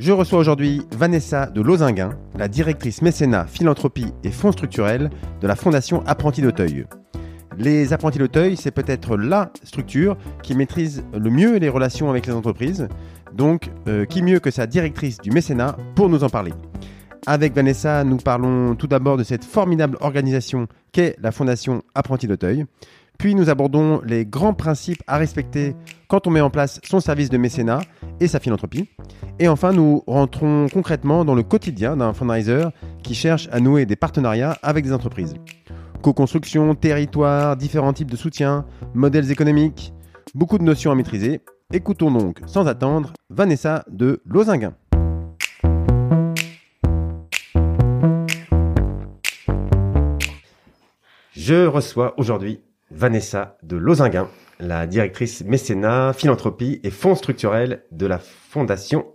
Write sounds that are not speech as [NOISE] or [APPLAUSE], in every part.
Je reçois aujourd'hui Vanessa de Lozinguin, la directrice mécénat, philanthropie et fonds structurels de la Fondation Apprentis d'Auteuil. Les Apprentis d'Auteuil, c'est peut-être la structure qui maîtrise le mieux les relations avec les entreprises. Donc, euh, qui mieux que sa directrice du mécénat pour nous en parler Avec Vanessa, nous parlons tout d'abord de cette formidable organisation qu'est la Fondation Apprentis d'Auteuil. Puis nous abordons les grands principes à respecter quand on met en place son service de mécénat et sa philanthropie. Et enfin, nous rentrons concrètement dans le quotidien d'un fundraiser qui cherche à nouer des partenariats avec des entreprises. Co-construction, territoire, différents types de soutien, modèles économiques, beaucoup de notions à maîtriser. Écoutons donc sans attendre Vanessa de Lozinguin. Je reçois aujourd'hui Vanessa de Lozinguin, la directrice mécénat, philanthropie et fonds structurels de la Fondation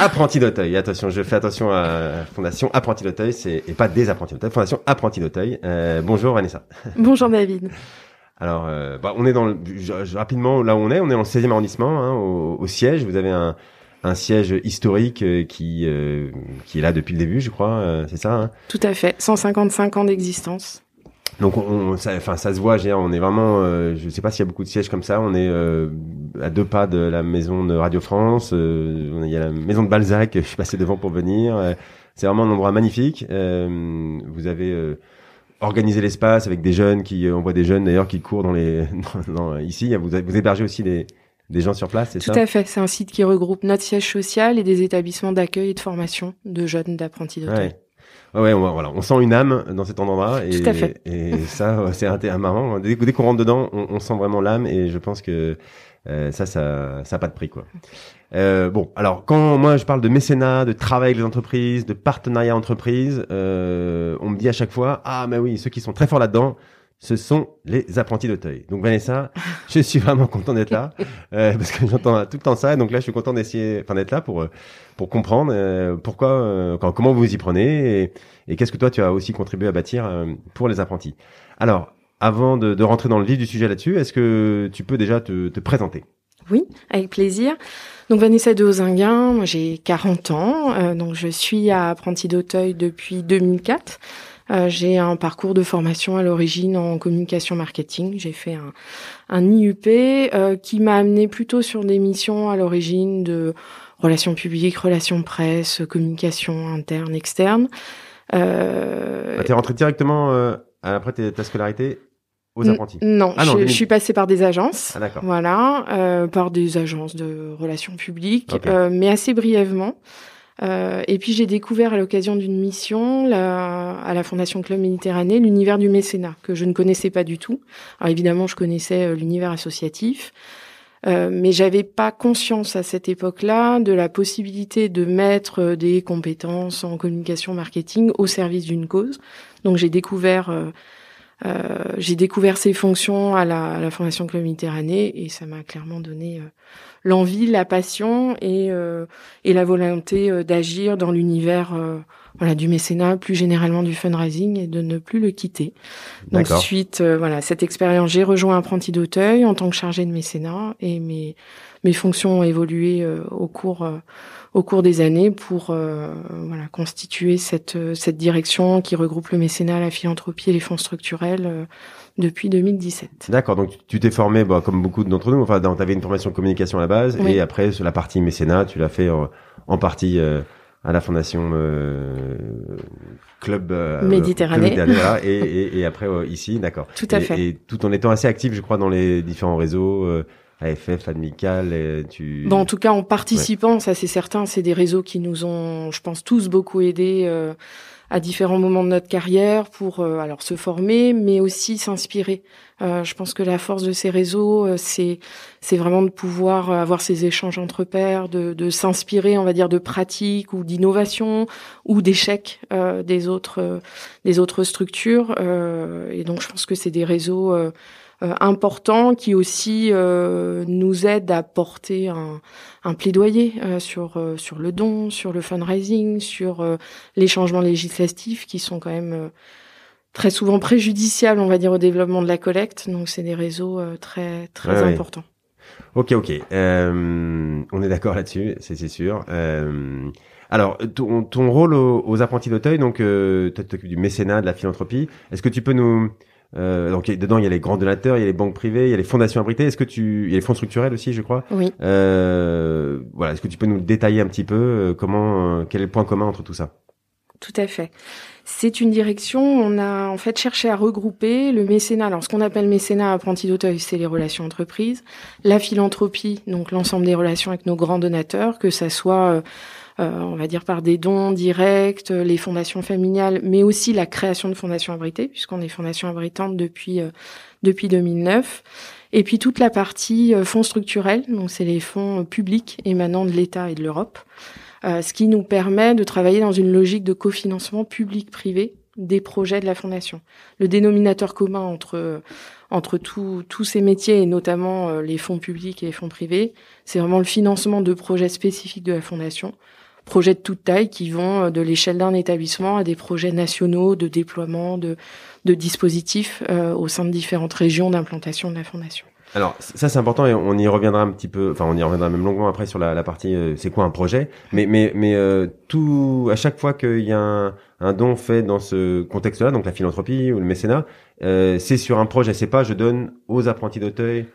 Apprenti d'Auteuil. Attention, je fais attention à Fondation Apprenti d'Auteuil, c'est et pas des Apprentis d'Auteuil. Fondation Apprenti d'Auteuil. Euh, bonjour Vanessa. Bonjour David. Alors, euh, bah, on est dans le, rapidement là où on est. On est dans le 16e arrondissement, hein, au, au, siège. Vous avez un, un siège historique euh, qui euh, qui est là depuis le début, je crois. Euh, c'est ça. Hein? Tout à fait. 155 ans d'existence. Donc, on, ça, enfin, ça se voit. On est vraiment. Euh, je sais pas s'il y a beaucoup de sièges comme ça. On est euh, à deux pas de la maison de Radio France. Euh, il y a la maison de Balzac. Je suis passé devant pour venir. c'est vraiment un endroit magnifique. vous avez organisé l'espace avec des jeunes qui, on voit des jeunes d'ailleurs qui courent dans les. [LAUGHS] Dans, ici, vous, vous hébergez aussi des des gens sur place, c'est ça? Tout à fait. C'est un site qui regroupe notre siège social et des établissements d'accueil et de formation de jeunes d'apprentis d'hôtel. Ouais, on, voilà, on sent une âme dans cet endroit-là. Et, et ça, c'est un marrant. Dès, dès qu'on rentre dedans, on, on sent vraiment l'âme et je pense que euh, ça, ça, ça a pas de prix, quoi. Euh, bon, alors quand moi je parle de mécénat, de travail avec les entreprises, de partenariat entreprise, euh, on me dit à chaque fois, ah mais oui, ceux qui sont très forts là-dedans, ce sont les apprentis d'Auteuil. Donc Vanessa, je suis vraiment content d'être là [LAUGHS] euh, parce que j'entends tout le temps ça. Donc là, je suis content d'essayer, enfin d'être là pour euh, pour comprendre euh, pourquoi, euh, comment vous y prenez et, et qu'est-ce que toi tu as aussi contribué à bâtir pour les apprentis. Alors, avant de, de, rentrer dans le vif du sujet là-dessus, est-ce que tu peux déjà te, te présenter? Oui, avec plaisir. Donc Vanessa de Ozinguin, moi j'ai 40 ans, donc je suis à Apprenti d'Auteuil depuis 2004. Euh, j'ai un parcours de formation à l'origine en communication marketing. J'ai fait un, un IUP euh, qui m'a amené plutôt sur des missions à l'origine de relations publiques, relations presse, communication interne, externe. Euh... Ah, T'es rentré directement euh, après ta scolarité aux apprentis? Non, ah je, suis passée par des agences. Ah, voilà, euh, par des agences de relations publiques, euh, mais assez brièvement. Euh, et puis j'ai découvert à l'occasion d'une mission à la Fondation Club Méditerranée l'univers du mécénat que je ne connaissais pas du tout. Alors évidemment, je connaissais euh, l'univers associatif, euh, mais j'avais pas conscience à cette époque-là de la possibilité de mettre euh, des compétences en communication marketing au service d'une cause. Donc j'ai découvert j'ai découvert ces fonctions à la, à la Fondation Club Méditerranée et ça m'a clairement donné l'envie, la passion et, euh, et la volonté euh, d'agir dans l'univers euh, voilà du mécénat, plus généralement du fundraising et de ne plus le quitter. Donc suite voilà cette expérience, j'ai rejoint Apprenti d'Auteuil en tant que chargé de mécénat et mes mes fonctions ont évolué au cours au cours des années pour voilà constituer cette cette direction qui regroupe le mécénat, la philanthropie et les fonds structurels depuis 2017. D'accord, donc tu t'es formé, bah, comme beaucoup d'entre nous, enfin, tu avais une formation de communication à la base, et après, sur la partie mécénat, tu l'as fait en, partie euh, à la fondation euh, Club euh, Méditerranée, et, et, et, après ici, d'accord. Tout à fait. Et tout en étant assez actif, je crois, dans les différents réseaux. AFF, Amical, et tu. Bon, en tout cas, en participant, ça c'est certain, c'est des réseaux qui nous ont, je pense, tous beaucoup aidés à différents moments de notre carrière pour alors se former, mais aussi s'inspirer. je pense que la force de ces réseaux, c'est c'est vraiment de pouvoir avoir ces échanges entre pairs, de, de s'inspirer, on va dire, de pratiques ou d'innovations ou d'échecs des autres des autres structures. et donc, je pense que c'est des réseaux euh, important qui aussi euh, nous aide à porter un, un plaidoyer euh, sur sur le don, sur le fundraising, sur les changements législatifs qui sont quand même très souvent préjudiciables, on va dire, au développement de la collecte. Donc c'est des réseaux très très importants. Ok, ok. on est d'accord là-dessus, c'est sûr. alors, ton, ton rôle aux, apprentis d'Auteuil, donc tu t'occupes du mécénat, de la philanthropie. Est-ce que tu peux nous euh, donc dedans il y a les grands donateurs, il y a les banques privées, il y a les fondations abritées. Est-ce que tu, il y a les fonds structurels aussi, je crois. Oui. Euh, voilà. Est-ce que tu peux nous détailler un petit peu euh, comment, euh, quel est le point commun entre tout ça? Tout à fait. C'est une direction. On a en fait cherché à regrouper le mécénat. Alors ce qu'on appelle mécénat apprenti d'Auteuil, c'est les relations entreprises, la philanthropie, donc l'ensemble des relations avec nos grands donateurs, que ça soit euh, on va dire par des dons directs, les fondations familiales, mais aussi la création de fondations abritées, puisqu'on est fondation abritante depuis euh, depuis 2009. Et puis toute la partie euh, fonds structurels, donc c'est les fonds publics émanant de l'État et de l'Europe, ce qui nous permet de travailler dans une logique de cofinancement public-privé des projets de la fondation. Le dénominateur commun entre entre tous ces métiers et notamment les fonds publics et les fonds privés, c'est vraiment le financement de projets spécifiques de la fondation projets de toute taille qui vont euh, de l'échelle d'un établissement à des projets nationaux de déploiement de, de dispositifs euh, au sein de différentes régions d'implantation de la fondation. Alors ça c'est important et on y reviendra un petit peu, enfin on y reviendra même longuement après sur la, partie euh, c'est quoi un projet, mais mais mais tout à chaque fois qu'il y a un, un, don fait dans ce contexte-là, donc la philanthropie ou le mécénat, c'est sur un projet, c'est pas je donne aux apprentis d'Auteuil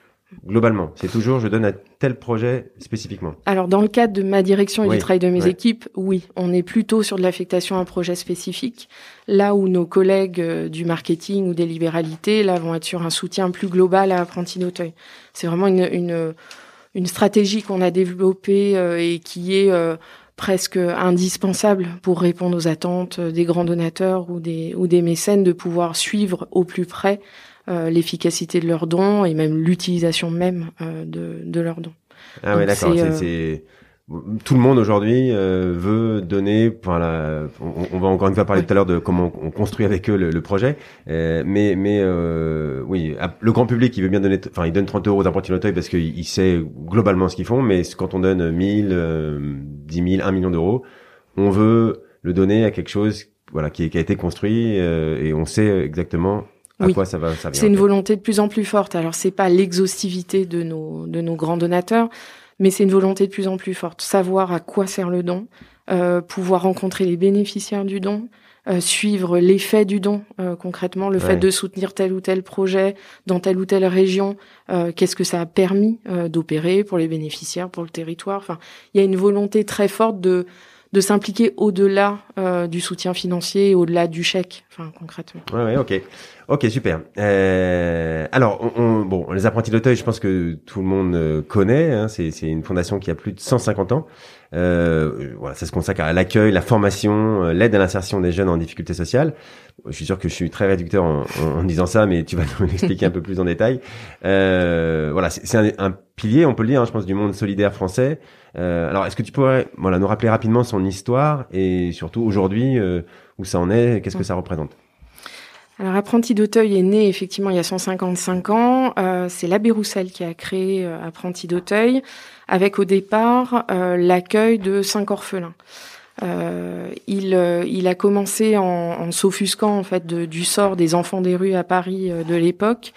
globalement C'est toujours je donne à tel projet spécifiquement. Alors dans le cadre de ma direction et du travail de mes équipes, oui, on est plutôt sur de l'affectation à un projet spécifique, là où nos collègues euh, du marketing ou des libéralités, là, vont être sur un soutien plus global à Apprenti d'Auteuil. C'est vraiment une, une, une stratégie qu'on a développée euh, et qui est euh, presque indispensable pour répondre aux attentes des grands donateurs ou des, ou des mécènes de pouvoir suivre au plus près l'efficacité de leurs dons et même l'utilisation même euh, de, de leurs dons. Ah d'accord. Euh, c'est tout le monde aujourd'hui veut donner. Voilà, on, on, va encore une fois parler tout à l'heure de comment on construit avec eux le, projet, mais mais oui, le grand public il veut bien donner. Enfin, il donne 30 euros aux apprentis d'Auteuil parce qu'il sait globalement ce qu'ils font, mais quand on donne 1000, 10 000, 1 million d'euros, on veut le donner à quelque chose voilà qui, qui a été construit et on sait exactement oui. C'est une volonté de plus en plus forte. Alors c'est pas l'exhaustivité de nos de nos grands donateurs, mais c'est une volonté de plus en plus forte. Savoir à quoi sert le don, euh, pouvoir rencontrer les bénéficiaires du don, euh, suivre l'effet du don euh, concrètement, le fait de soutenir tel ou tel projet dans telle ou telle région, euh, qu'est-ce que ça a permis d'opérer pour les bénéficiaires, pour le territoire. Enfin, il y a une volonté très forte de de s'impliquer au-delà du soutien financier, au-delà du chèque, enfin concrètement. Ouais, ouais, ok, ok, super. Euh, alors, on, bon, les apprentis d'Auteuil, je pense que tout le monde euh, connaît. Hein, c'est, c'est une fondation qui a plus de 150 ans. Euh, voilà, ça se consacre à l'accueil, la formation, euh, l'aide à l'insertion des jeunes en difficulté sociale. Je suis sûr que je suis très réducteur en, en, disant ça, mais tu vas nous [LAUGHS] expliquer un peu plus en détail. Euh, voilà, c'est, un, un, pilier, on peut le dire, hein, je pense, du monde solidaire français. Euh, alors, est-ce que tu pourrais voilà, nous rappeler rapidement son histoire et surtout aujourd'hui où ça en est, qu'est-ce que ça représente? Alors, Apprenti d'Auteuil est né effectivement il y a 155 ans. Euh, c'est l'abbé Roussel qui a créé euh, Apprenti d'Auteuil, avec au départ euh, l'accueil de cinq orphelins. Euh, il, il a commencé en, en s'offusquant en fait de, du sort des enfants des rues à Paris de l'époque.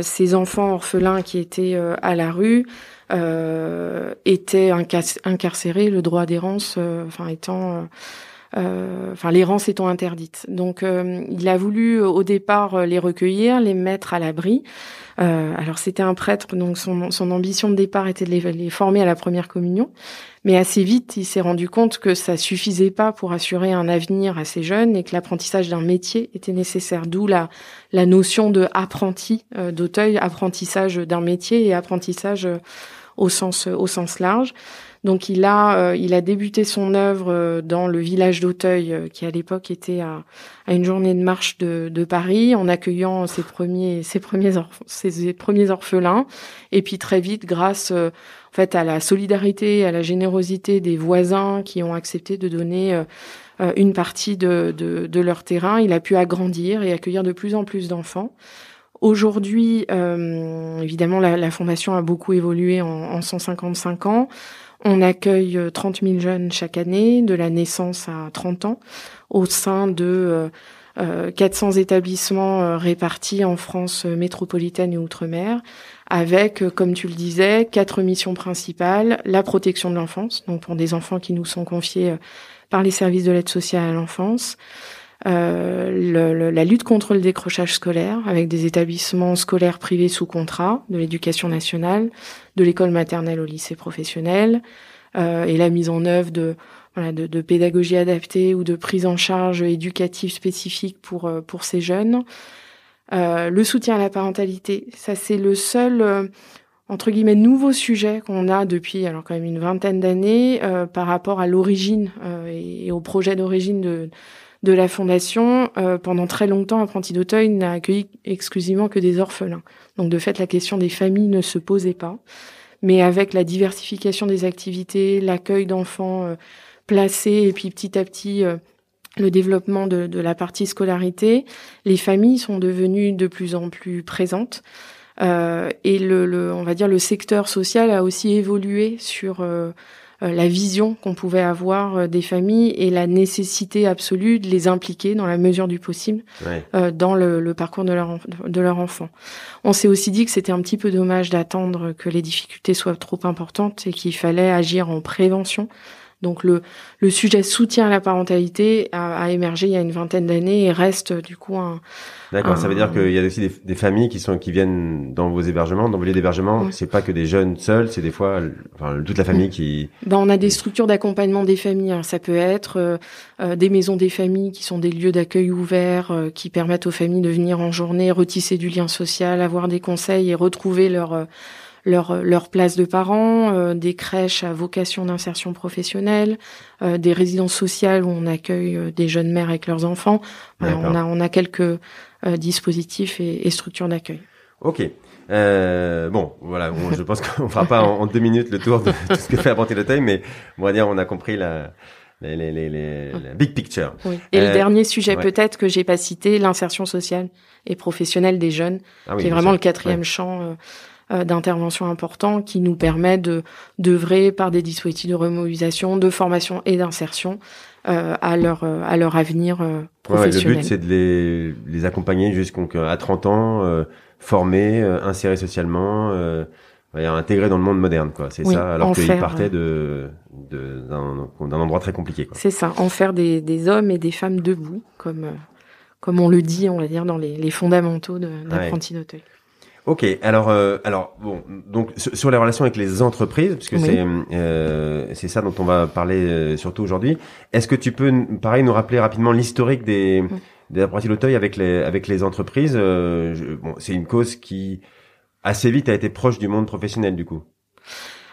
ces enfants orphelins qui étaient à la rue euh, étaient incarcérés, le droit d'errance, enfin étant, euh, enfin l'errance étant interdite. Donc il a voulu au départ les recueillir, les mettre à l'abri. alors c'était un prêtre, donc son, son, ambition de départ était de les, les, former à la première communion, mais assez vite il s'est rendu compte que ça suffisait pas pour assurer un avenir à ces jeunes et que l'apprentissage d'un métier était nécessaire. D'où la, la notion de apprenti d'Auteuil, apprentissage d'un métier et apprentissage au sens au sens large. Donc il a, il a débuté son œuvre dans le village d'Auteuil, qui à l'époque était à, à, une journée de marche de, Paris, en accueillant ses premiers, ses premiers, orphelins. Et puis très vite, grâce en fait à la solidarité, à la générosité des voisins qui ont accepté de donner euh, une partie de, de, de, leur terrain. Il a pu agrandir et accueillir de plus en plus d'enfants. Aujourd'hui, euh, évidemment, la, la, fondation a beaucoup évolué en, en 155 ans. On accueille 30 euh, 000 jeunes chaque année, de la naissance à 30 ans, au sein de euh, 400 établissements répartis en France métropolitaine et outre-mer, avec, comme tu le disais, quatre missions principales la protection de l'enfance, donc pour des enfants qui nous sont confiés par les services de l'aide sociale à l'enfance. Euh, le, la lutte contre le décrochage scolaire avec des établissements scolaires privés sous contrat, de l'éducation nationale, de l'école maternelle au lycée professionnel, euh, et la mise en œuvre de, voilà, de, de, pédagogie adaptée ou de prise en charge éducative spécifique pour, euh, pour ces jeunes. Euh, le soutien à la parentalité, ça c'est le seul euh, entre guillemets nouveau sujet qu'on a depuis alors quand même une vingtaine d'années euh, par rapport à l'origine euh, et, au projet d'origine de de la fondation. Euh, pendant très longtemps, Apprenti d'Auteuil n'a accueilli exclusivement que des orphelins. Donc de fait, la question des familles ne se posait pas. Mais avec la diversification des activités, l'accueil d'enfants placés et puis petit à petit le développement de, la partie scolarité, les familles sont devenues de plus en plus présentes. Euh, et on va dire le secteur social a aussi évolué sur euh, euh, la vision qu'on pouvait avoir des familles et la nécessité absolue de les impliquer dans la mesure du possible dans le, le, parcours de leur, de leur enfant. On s'est aussi dit que c'était un petit peu dommage d'attendre que les difficultés soient trop importantes et qu'il fallait agir en prévention donc le, le sujet soutien à la parentalité a, a émergé il y a une vingtaine d'années et reste du coup un. D'accord, ça veut dire qu'il y a aussi des, des, familles qui sont qui viennent dans vos hébergements, dans vos lieux d'hébergement. C'est pas que des jeunes seuls, c'est des fois enfin, toute la famille qui. Ben, on a des structures d'accompagnement des familles. Hein. Ça peut être euh, euh, des maisons des familles qui sont des lieux d'accueil ouverts euh, qui permettent aux familles de venir en journée, retisser du lien social, avoir des conseils et retrouver leur leur, leur place de parents, euh, des crèches à vocation d'insertion professionnelle, euh, des résidences sociales où on accueille euh, des jeunes mères avec leurs enfants. on, a, on a quelques dispositifs et, et structures d'accueil. Ok. bon, voilà, je pense qu'on fera pas en, deux minutes le tour de [LAUGHS] tout ce que fait Apprenti taille, mais on va dire on a compris la, les, les, les, les la big picture. Oui. Et le dernier sujet peut-être que j'ai pas cité, l'insertion sociale et professionnelle des jeunes, ah qui est vraiment le quatrième champ euh, d'intervention important qui nous permet de d'œuvrer par des dispositifs de remobilisation, de formation et d'insertion euh, à leur euh, à leur avenir professionnel. le but c'est de les les accompagner jusqu'à 30 ans, former, insérer socialement. Euh, intégrer dans le monde moderne, quoi. C'est ça, alors qu'ils partaient de, d'un, endroit très compliqué. C'est ça, en faire des, des hommes et des femmes debout, comme, comme on le dit, on va dire, dans les, les fondamentaux d'apprenti d'Auteuil. Ok, alors euh, alors bon, donc sur les relations avec les entreprises, parce que c'est euh, c'est ça dont on va parler euh, surtout aujourd'hui. Est-ce que tu peux, pareil, nous rappeler rapidement l'historique des des apprentis d'Auteuil avec les avec les entreprises Bon, c'est une cause qui assez vite a été proche du monde professionnel du coup.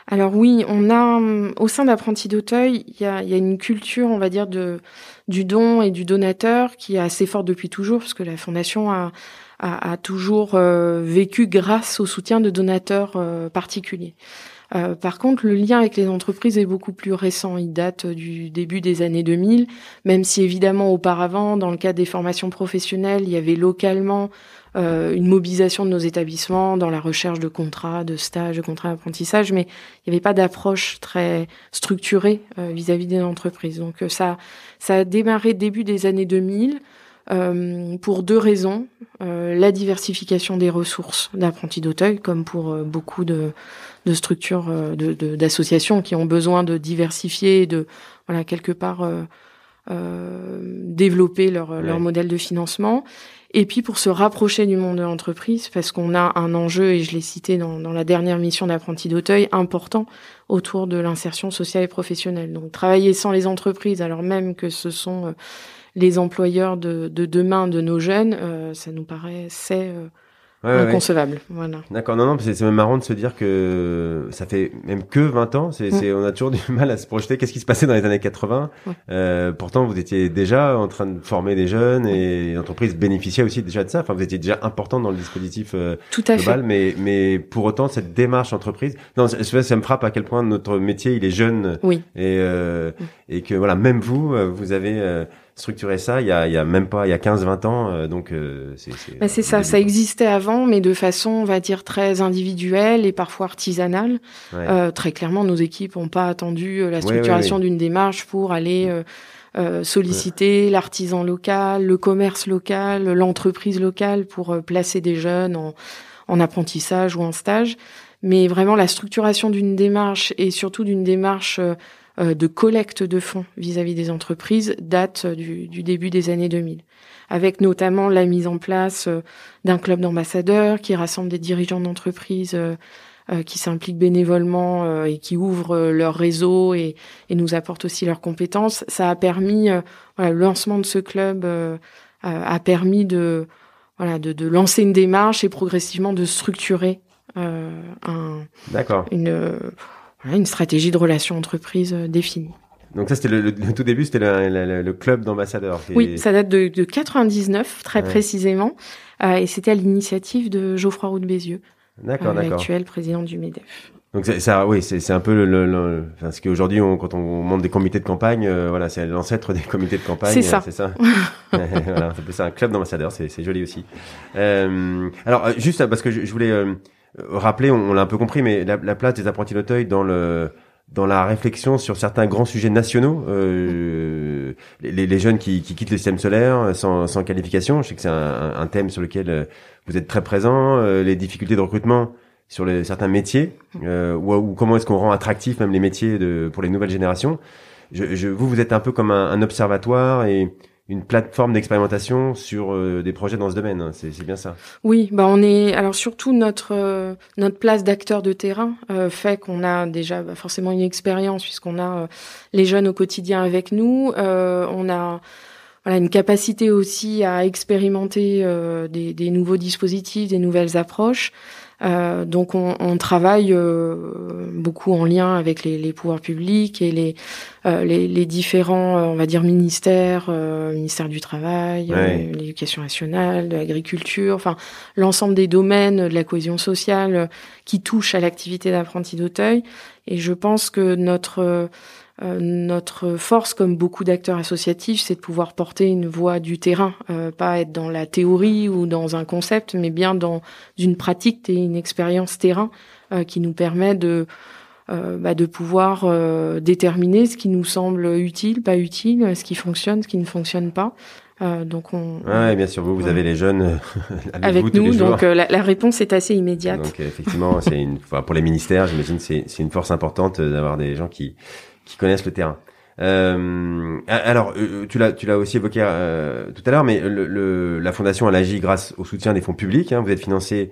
Alors oui, on a au sein d'Apprentis d'Auteuil, il y a, y a une culture, on va dire, de du don et du donateur qui est assez forte depuis toujours, parce que la fondation a a, a toujours euh, vécu grâce au soutien de donateurs euh, particuliers. Euh, par contre, le lien avec les entreprises est beaucoup plus récent. Il date du début des années 2000, même si évidemment auparavant, dans le cadre des formations professionnelles, il y avait localement euh, une mobilisation de nos établissements dans la recherche de contrats, de stages, de contrats d'apprentissage, mais il n'y avait pas d'approche très structurée vis-à-vis des entreprises. Donc ça, ça a démarré début des années 2000. Euh, pour deux raisons. Euh, la diversification des ressources d'apprentis d'Auteuil, comme pour euh, beaucoup de, de structures, d'associations de, qui ont besoin de diversifier et de, voilà, quelque part, développer leur, leur modèle de financement. Et puis pour se rapprocher du monde de l'entreprise, parce qu'on a un enjeu, et je l'ai cité dans, dans, la dernière mission d'apprentis d'Auteuil, important autour de l'insertion sociale et professionnelle. Donc travailler sans les entreprises, alors même que ce sont les employeurs de, de demain de nos jeunes, euh, ça nous paraît c'est euh, inconcevable. Voilà. D'accord, non, non, c'est même marrant de se dire que ça fait même que 20 ans. C'est, mm. on a toujours du mal à se projeter. Qu'est-ce qui se passait dans les années 80 euh, Pourtant, vous étiez déjà en train de former des jeunes et l'entreprise bénéficiait aussi déjà de ça. Enfin, vous étiez déjà important dans le dispositif euh, Tout à global, fait. mais mais pour autant cette démarche entreprise. Non, ça, ça me frappe à quel point notre métier il est jeune. Oui. Et euh, mm. et que voilà, même vous, euh, vous avez euh, structurer ça il y a, il y a même pas il y a 15-20 ans euh, donc euh, c'est c'est bah, ça ça existait avant mais de façon on va dire très individuelle et parfois artisanale. Euh, très clairement nos équipes ont pas attendu euh, la structuration d'une démarche pour aller euh, solliciter l'artisan local le commerce local l'entreprise locale pour placer des jeunes en, en apprentissage ou en stage. Mais vraiment la structuration d'une démarche et surtout d'une démarche euh, de collecte de fonds vis-à-vis des entreprises date du, début des années 2000, avec notamment la mise en place euh, d'un club d'ambassadeurs qui rassemble des dirigeants d'entreprises euh, qui s'impliquent bénévolement et qui ouvrent leur réseau et, nous apportent aussi leurs compétences. Ça a permis, voilà, le lancement de ce club a permis de, voilà, de, de, lancer une démarche et progressivement de structurer un, une une stratégie de relations entreprise euh, définie. Donc ça, c'était le, tout début, c'était le, club d'ambassadeurs. Oui, ça date de, de 99, très précisément, euh, et c'était à l'initiative de Geoffroy Roux de Bézieux, euh, l'actuel président du Medef. Donc ça, oui, c'est un peu le, le, enfin, ce qu'aujourd'hui, on, quand on monte des comités de campagne, euh, voilà, c'est l'ancêtre des comités de campagne. C'est ça. C'est ça. [LAUGHS] voilà, ça un club d'ambassadeurs, c'est joli aussi. Alors, juste parce que je, je voulais rappeler, on, l'a un peu compris, mais la, place des apprentis d'Auteuil dans le dans la réflexion sur certains grands sujets nationaux, euh, les, jeunes qui, qui, quittent le système solaire sans, sans qualification, je sais que c'est un, un, thème sur lequel euh, vous êtes très présent, euh, les difficultés de recrutement sur les, certains métiers, euh, ou, ou, comment est-ce qu'on rend attractif même les métiers de, pour les nouvelles générations. Je, je, vous, vous êtes un peu comme un, un observatoire et une plateforme d'expérimentation sur euh, des projets dans ce domaine. Hein. C'est bien ça. Oui, bah on est alors surtout notre euh, notre place d'acteur de terrain euh, fait qu'on a déjà bah, forcément une expérience puisqu'on a les jeunes au quotidien avec nous. on a voilà une capacité aussi à expérimenter des, des, nouveaux dispositifs, des nouvelles approches. Euh, donc on, on travaille euh, beaucoup en lien avec les, les pouvoirs publics et les, euh, les, les, différents, on va dire, ministères, ministère du Travail, l'éducation nationale, de l'agriculture, enfin l'ensemble des domaines de la cohésion sociale qui touchent à l'activité d'apprenti d'Auteuil. Et je pense que notre euh, notre force, comme beaucoup d'acteurs associatifs, c'est de pouvoir porter une voix du terrain, euh, pas être dans la théorie ou dans un concept, mais bien dans une pratique et une expérience terrain euh, qui nous permet de bah, de pouvoir déterminer ce qui nous semble utile, pas utile, ce qui fonctionne, ce qui ne fonctionne pas. donc on, ouais, bien sûr, vous, vous avez les jeunes [LAUGHS] avec, vous, nous, donc la, la, réponse est assez immédiate. Donc effectivement, c'est une, pour les ministères, j'imagine, c'est une force importante d'avoir des gens qui qui connaissent le terrain. Euh, alors, euh, tu l'as, tu l'as aussi évoqué euh, tout à l'heure, mais le, la fondation elle agit grâce au soutien des fonds publics. Hein. Vous êtes financé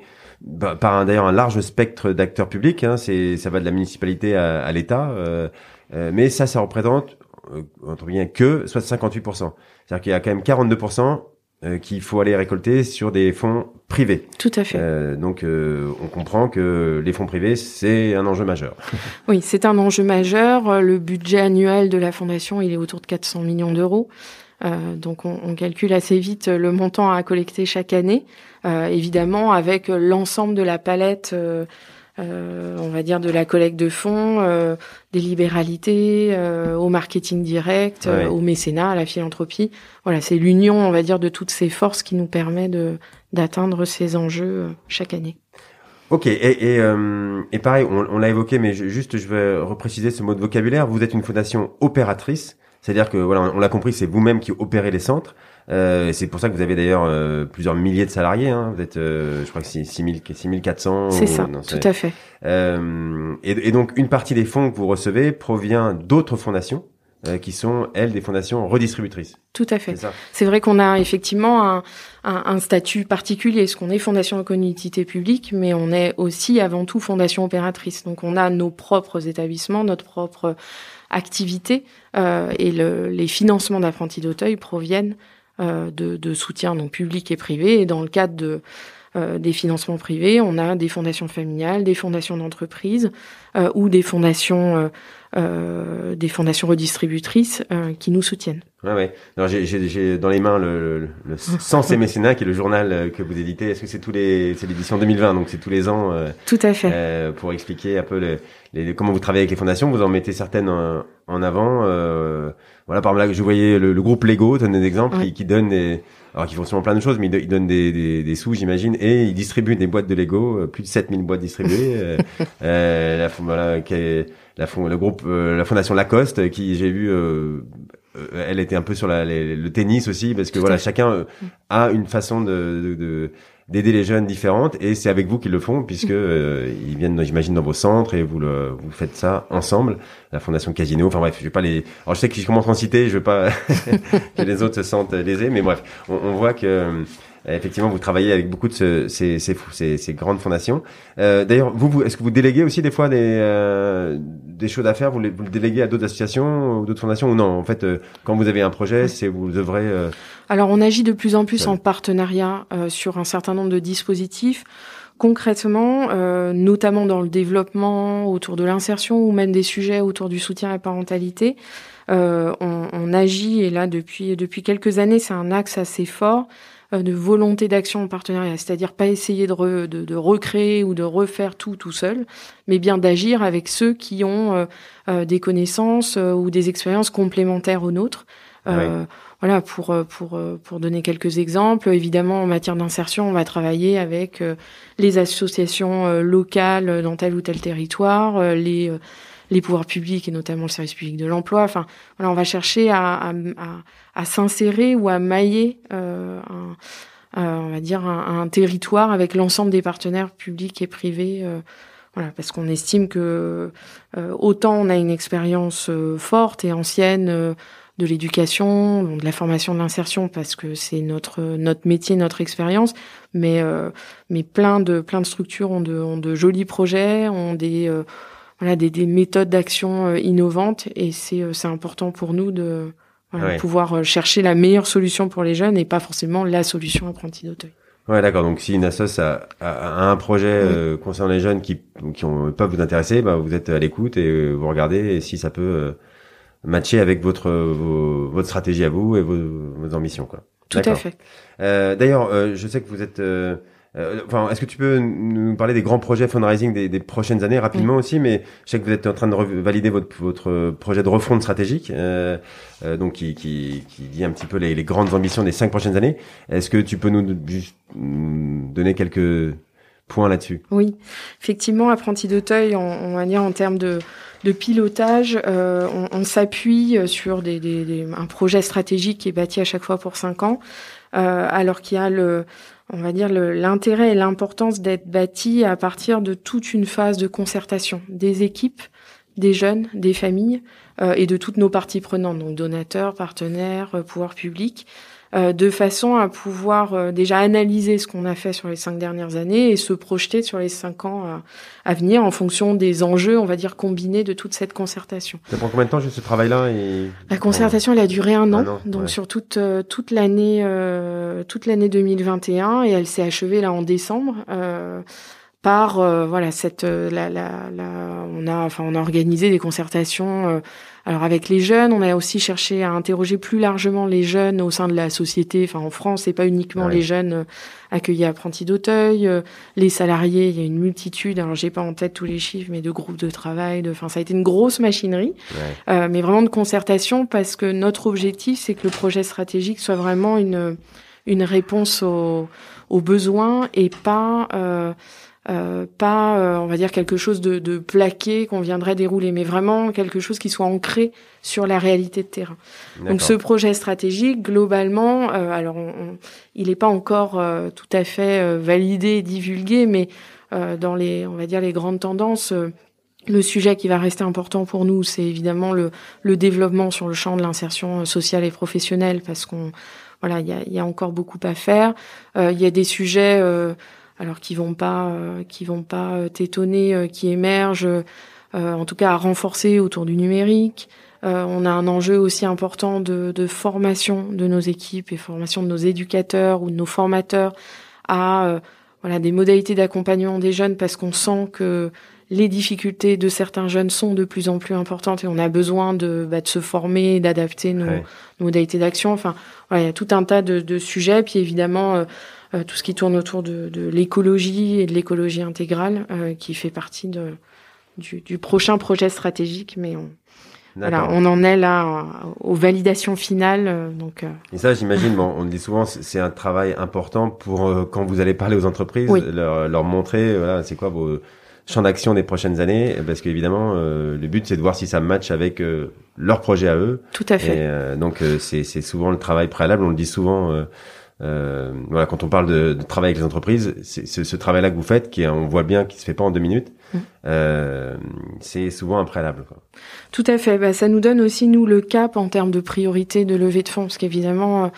par d'ailleurs un large spectre d'acteurs publics. Hein. C'est, ça va de la municipalité à, à l'État, euh, euh, mais ça, ça représente entre bien que soit 58%. C'est-à-dire qu'il y a quand même 42% euh, qu'il faut aller récolter sur des fonds privés. Tout à fait. Euh, donc euh, on comprend que les fonds privés, c'est un enjeu majeur. [LAUGHS] oui, c'est un enjeu majeur. Le budget annuel de la fondation, il est autour de 400 millions d'euros. Donc on, on, calcule assez vite le montant à collecter chaque année, évidemment avec l'ensemble de la palette euh, on va dire de la collecte de fonds, euh, des libéralités, euh, au marketing direct, au mécénat, à la philanthropie. Voilà, c'est l'union, on va dire, de toutes ces forces qui nous permet de d'atteindre ces enjeux chaque année. Ok, et, et, pareil, on, l'a évoqué, mais juste je vais repréciser ce mot de vocabulaire. Vous êtes une fondation opératrice, c'est-à-dire que voilà, on l'a compris, c'est vous-même qui opérez les centres. Euh, c'est pour ça que vous avez d'ailleurs euh, plusieurs milliers de salariés. Hein. Vous êtes, euh, je crois que c'est 6400. C'est ça, tout à fait. Euh, et, et, donc une partie des fonds que vous recevez provient d'autres fondations qui sont elles des fondations redistributrices. Tout à fait. C'est vrai qu'on a effectivement un, un, un statut particulier, ce qu'on est fondation de connectivité publique, mais on est aussi avant tout fondation opératrice. Donc on a nos propres établissements, notre propre activité, et le, les financements d'apprentis d'Auteuil proviennent euh, de, de, soutien donc public et privé. Et dans le cadre de des financements privés, on a des fondations familiales, des fondations d'entreprise ou des fondations euh, des fondations redistributrices euh, qui nous soutiennent. Ouais, ouais. J'ai dans les mains le, le, le [LAUGHS] Sens et Mécénat, qui est le journal euh, que vous éditez. Est-ce que c'est tous les, c'est l'édition 2020, donc c'est tous les ans. Euh, Tout à fait. Euh, pour expliquer un peu les, les, comment vous travaillez avec les fondations, vous en mettez certaines en, en avant. Voilà, par exemple, là, je voyais le, groupe Lego, donne des exemples, qui, qui donne des alors qu'ils font sûrement plein de choses, mais ils, donnent des, des, des sous, j'imagine, et ils distribuent des boîtes de Lego, plus de 7000 boîtes distribuées. euh, [LAUGHS] la, voilà, qui est, la, le groupe, euh, la fondation Lacoste, qui j'ai vu, euh, euh, elle était un peu sur la, le tennis aussi, parce que voilà, chacun a une façon de, de, d'aider les jeunes différentes, et c'est avec vous qu'ils le font, puisque mm. ils viennent, j'imagine, dans vos centres et vous le, vous faites ça ensemble. La fondation Casino, enfin bref, je vais pas les. Alors je sais que je commence à en citer, je veux pas [LAUGHS] que les autres se sentent lésés, mais bref, on, on voit que Effectivement, vous travaillez avec beaucoup de ce, ces, ces, ces, ces, grandes fondations. Euh, D'ailleurs, vous, vous est-ce que vous déléguez aussi des fois des, euh, des choses à faire? Vous, les, vous le déléguez à d'autres associations ou d'autres fondations ou non? En fait, euh, quand vous avez un projet, c'est vous devrez. Euh, Alors, on agit de plus en plus en partenariat euh, sur un certain nombre de dispositifs. Concrètement, notamment dans le développement autour de l'insertion ou même des sujets autour du soutien à la parentalité, on, on agit et là depuis depuis quelques années, c'est un axe assez fort euh, de volonté d'action en partenariat, c'est-à-dire pas essayer de, de, recréer ou de refaire tout tout seul, mais bien d'agir avec ceux qui ont euh, euh, des connaissances ou des expériences complémentaires aux nôtres. Ah voilà, pour pour pour donner quelques exemples, évidemment en matière d'insertion, on va travailler avec les associations locales dans tel ou tel territoire, les les pouvoirs publics et notamment le service public de l'emploi. Enfin, voilà, on va chercher à, s'insérer ou à mailler euh, un, on va dire un, territoire avec l'ensemble des partenaires publics et privés. Euh, voilà, parce qu'on estime que euh, autant on a une expérience euh, forte et ancienne euh, de l'éducation, de la formation, de l'insertion, parce que c'est notre notre métier, notre expérience, mais mais plein de plein de structures ont de jolis projets, ont des voilà, des, des méthodes d'action euh, innovantes et c'est euh, c'est important pour nous de voilà, pouvoir euh, chercher la meilleure solution pour les jeunes et pas forcément la solution apprenti d'Auteuil. Ouais, d'accord. Donc, si une assoce a, a, un projet concernant les jeunes qui, qui ont, peuvent vous intéresser, bah, vous êtes à l'écoute et vous regardez et si ça peut matcher avec votre votre stratégie à vous et vos, vos ambitions, quoi. Tout à fait. Euh, D'ailleurs, je sais que vous êtes enfin, est-ce que tu peux nous parler des grands projets fundraising des, des prochaines années rapidement aussi Mais je sais que vous êtes en train de valider votre, votre projet de refonte stratégique, euh, euh, donc qui, qui, qui, dit un petit peu les, les grandes ambitions des cinq prochaines années. Est-ce que tu peux nous juste donner quelques points là-dessus? Oui, effectivement, apprenti d'Auteuil, on, on va dire en termes de de pilotage, euh, on, on s'appuie sur des, des, des, un projet stratégique qui est bâti à chaque fois pour cinq ans, euh, alors qu'il y a le, on va dire l'intérêt et l'importance d'être bâti à partir de toute une phase de concertation des équipes, des jeunes, des familles euh, et de toutes nos parties prenantes, donc donateurs, partenaires, euh, pouvoirs publics, de façon à pouvoir euh, déjà analyser ce qu'on a fait sur les cinq dernières années et se projeter sur les cinq ans euh, à, venir en fonction des enjeux, on va dire, combinés de toute cette concertation. Ça prend combien de temps ce travail-là et... La concertation, elle a duré un an, donc sur toute toute l'année toute l'année 2021 et elle s'est achevée là en décembre. par voilà cette la, la, la, on a enfin on a organisé des concertations alors avec les jeunes, on a aussi cherché à interroger plus largement les jeunes au sein de la société, enfin en France, et pas uniquement les jeunes euh, accueillis apprentis d'Auteuil, euh, les salariés, il y a une multitude, alors j'ai pas en tête tous les chiffres, mais de groupes de travail, de, enfin ça a été une grosse machinerie, euh, mais vraiment de concertation parce que notre objectif, c'est que le projet stratégique soit vraiment une une réponse aux, aux besoins et pas euh, euh, pas, euh, on va dire, quelque chose de, de plaqué qu'on viendrait dérouler, mais vraiment quelque chose qui soit ancré sur la réalité de terrain. Donc ce projet stratégique, globalement, euh, alors il n'est pas encore tout à fait validé et divulgué, mais dans les, on va dire, les grandes tendances. le sujet qui va rester important pour nous, c'est évidemment le, le, développement sur le champ de l'insertion sociale et professionnelle, parce qu'on voilà, il y a, y a, encore beaucoup à faire. Il y a des sujets alors qui vont pas euh, qui vont pas euh, t'étonner, euh, qui émergent, en tout cas à renforcer autour du numérique. on a un enjeu aussi important de, de, formation de nos équipes et formation de nos éducateurs ou de nos formateurs à voilà des modalités d'accompagnement des jeunes parce qu'on sent que les difficultés de certains jeunes sont de plus en plus importantes et on a besoin de, bah, de se former, d'adapter nos, modalités d'action. Enfin, voilà, il y a tout un tas de, de sujets. Puis évidemment, euh, tout ce qui tourne autour de, de l'écologie et de l'écologie intégrale, euh, qui fait partie de, du, du, prochain projet stratégique. Mais on, voilà, on en est là aux validations finales. Donc, Et ça, j'imagine, bon, on dit souvent, c'est un travail important pour quand vous allez parler aux entreprises, leur, leur montrer, voilà, c'est quoi vos champ d'action des prochaines années parce qu'évidemment euh, le but c'est de voir si ça match avec euh, leur projet à eux. Tout à fait. Et, euh, donc c'est c'est souvent le travail préalable, on le dit souvent voilà quand on parle de, de travail avec les entreprises, c'est ce, ce travail là que vous faites qui on voit bien qui se fait pas en deux minutes. Mmh. c'est souvent un préalable. Quoi. Tout à fait. Bah, ça nous donne aussi nous le cap en termes de priorité de levée de fonds parce qu'évidemment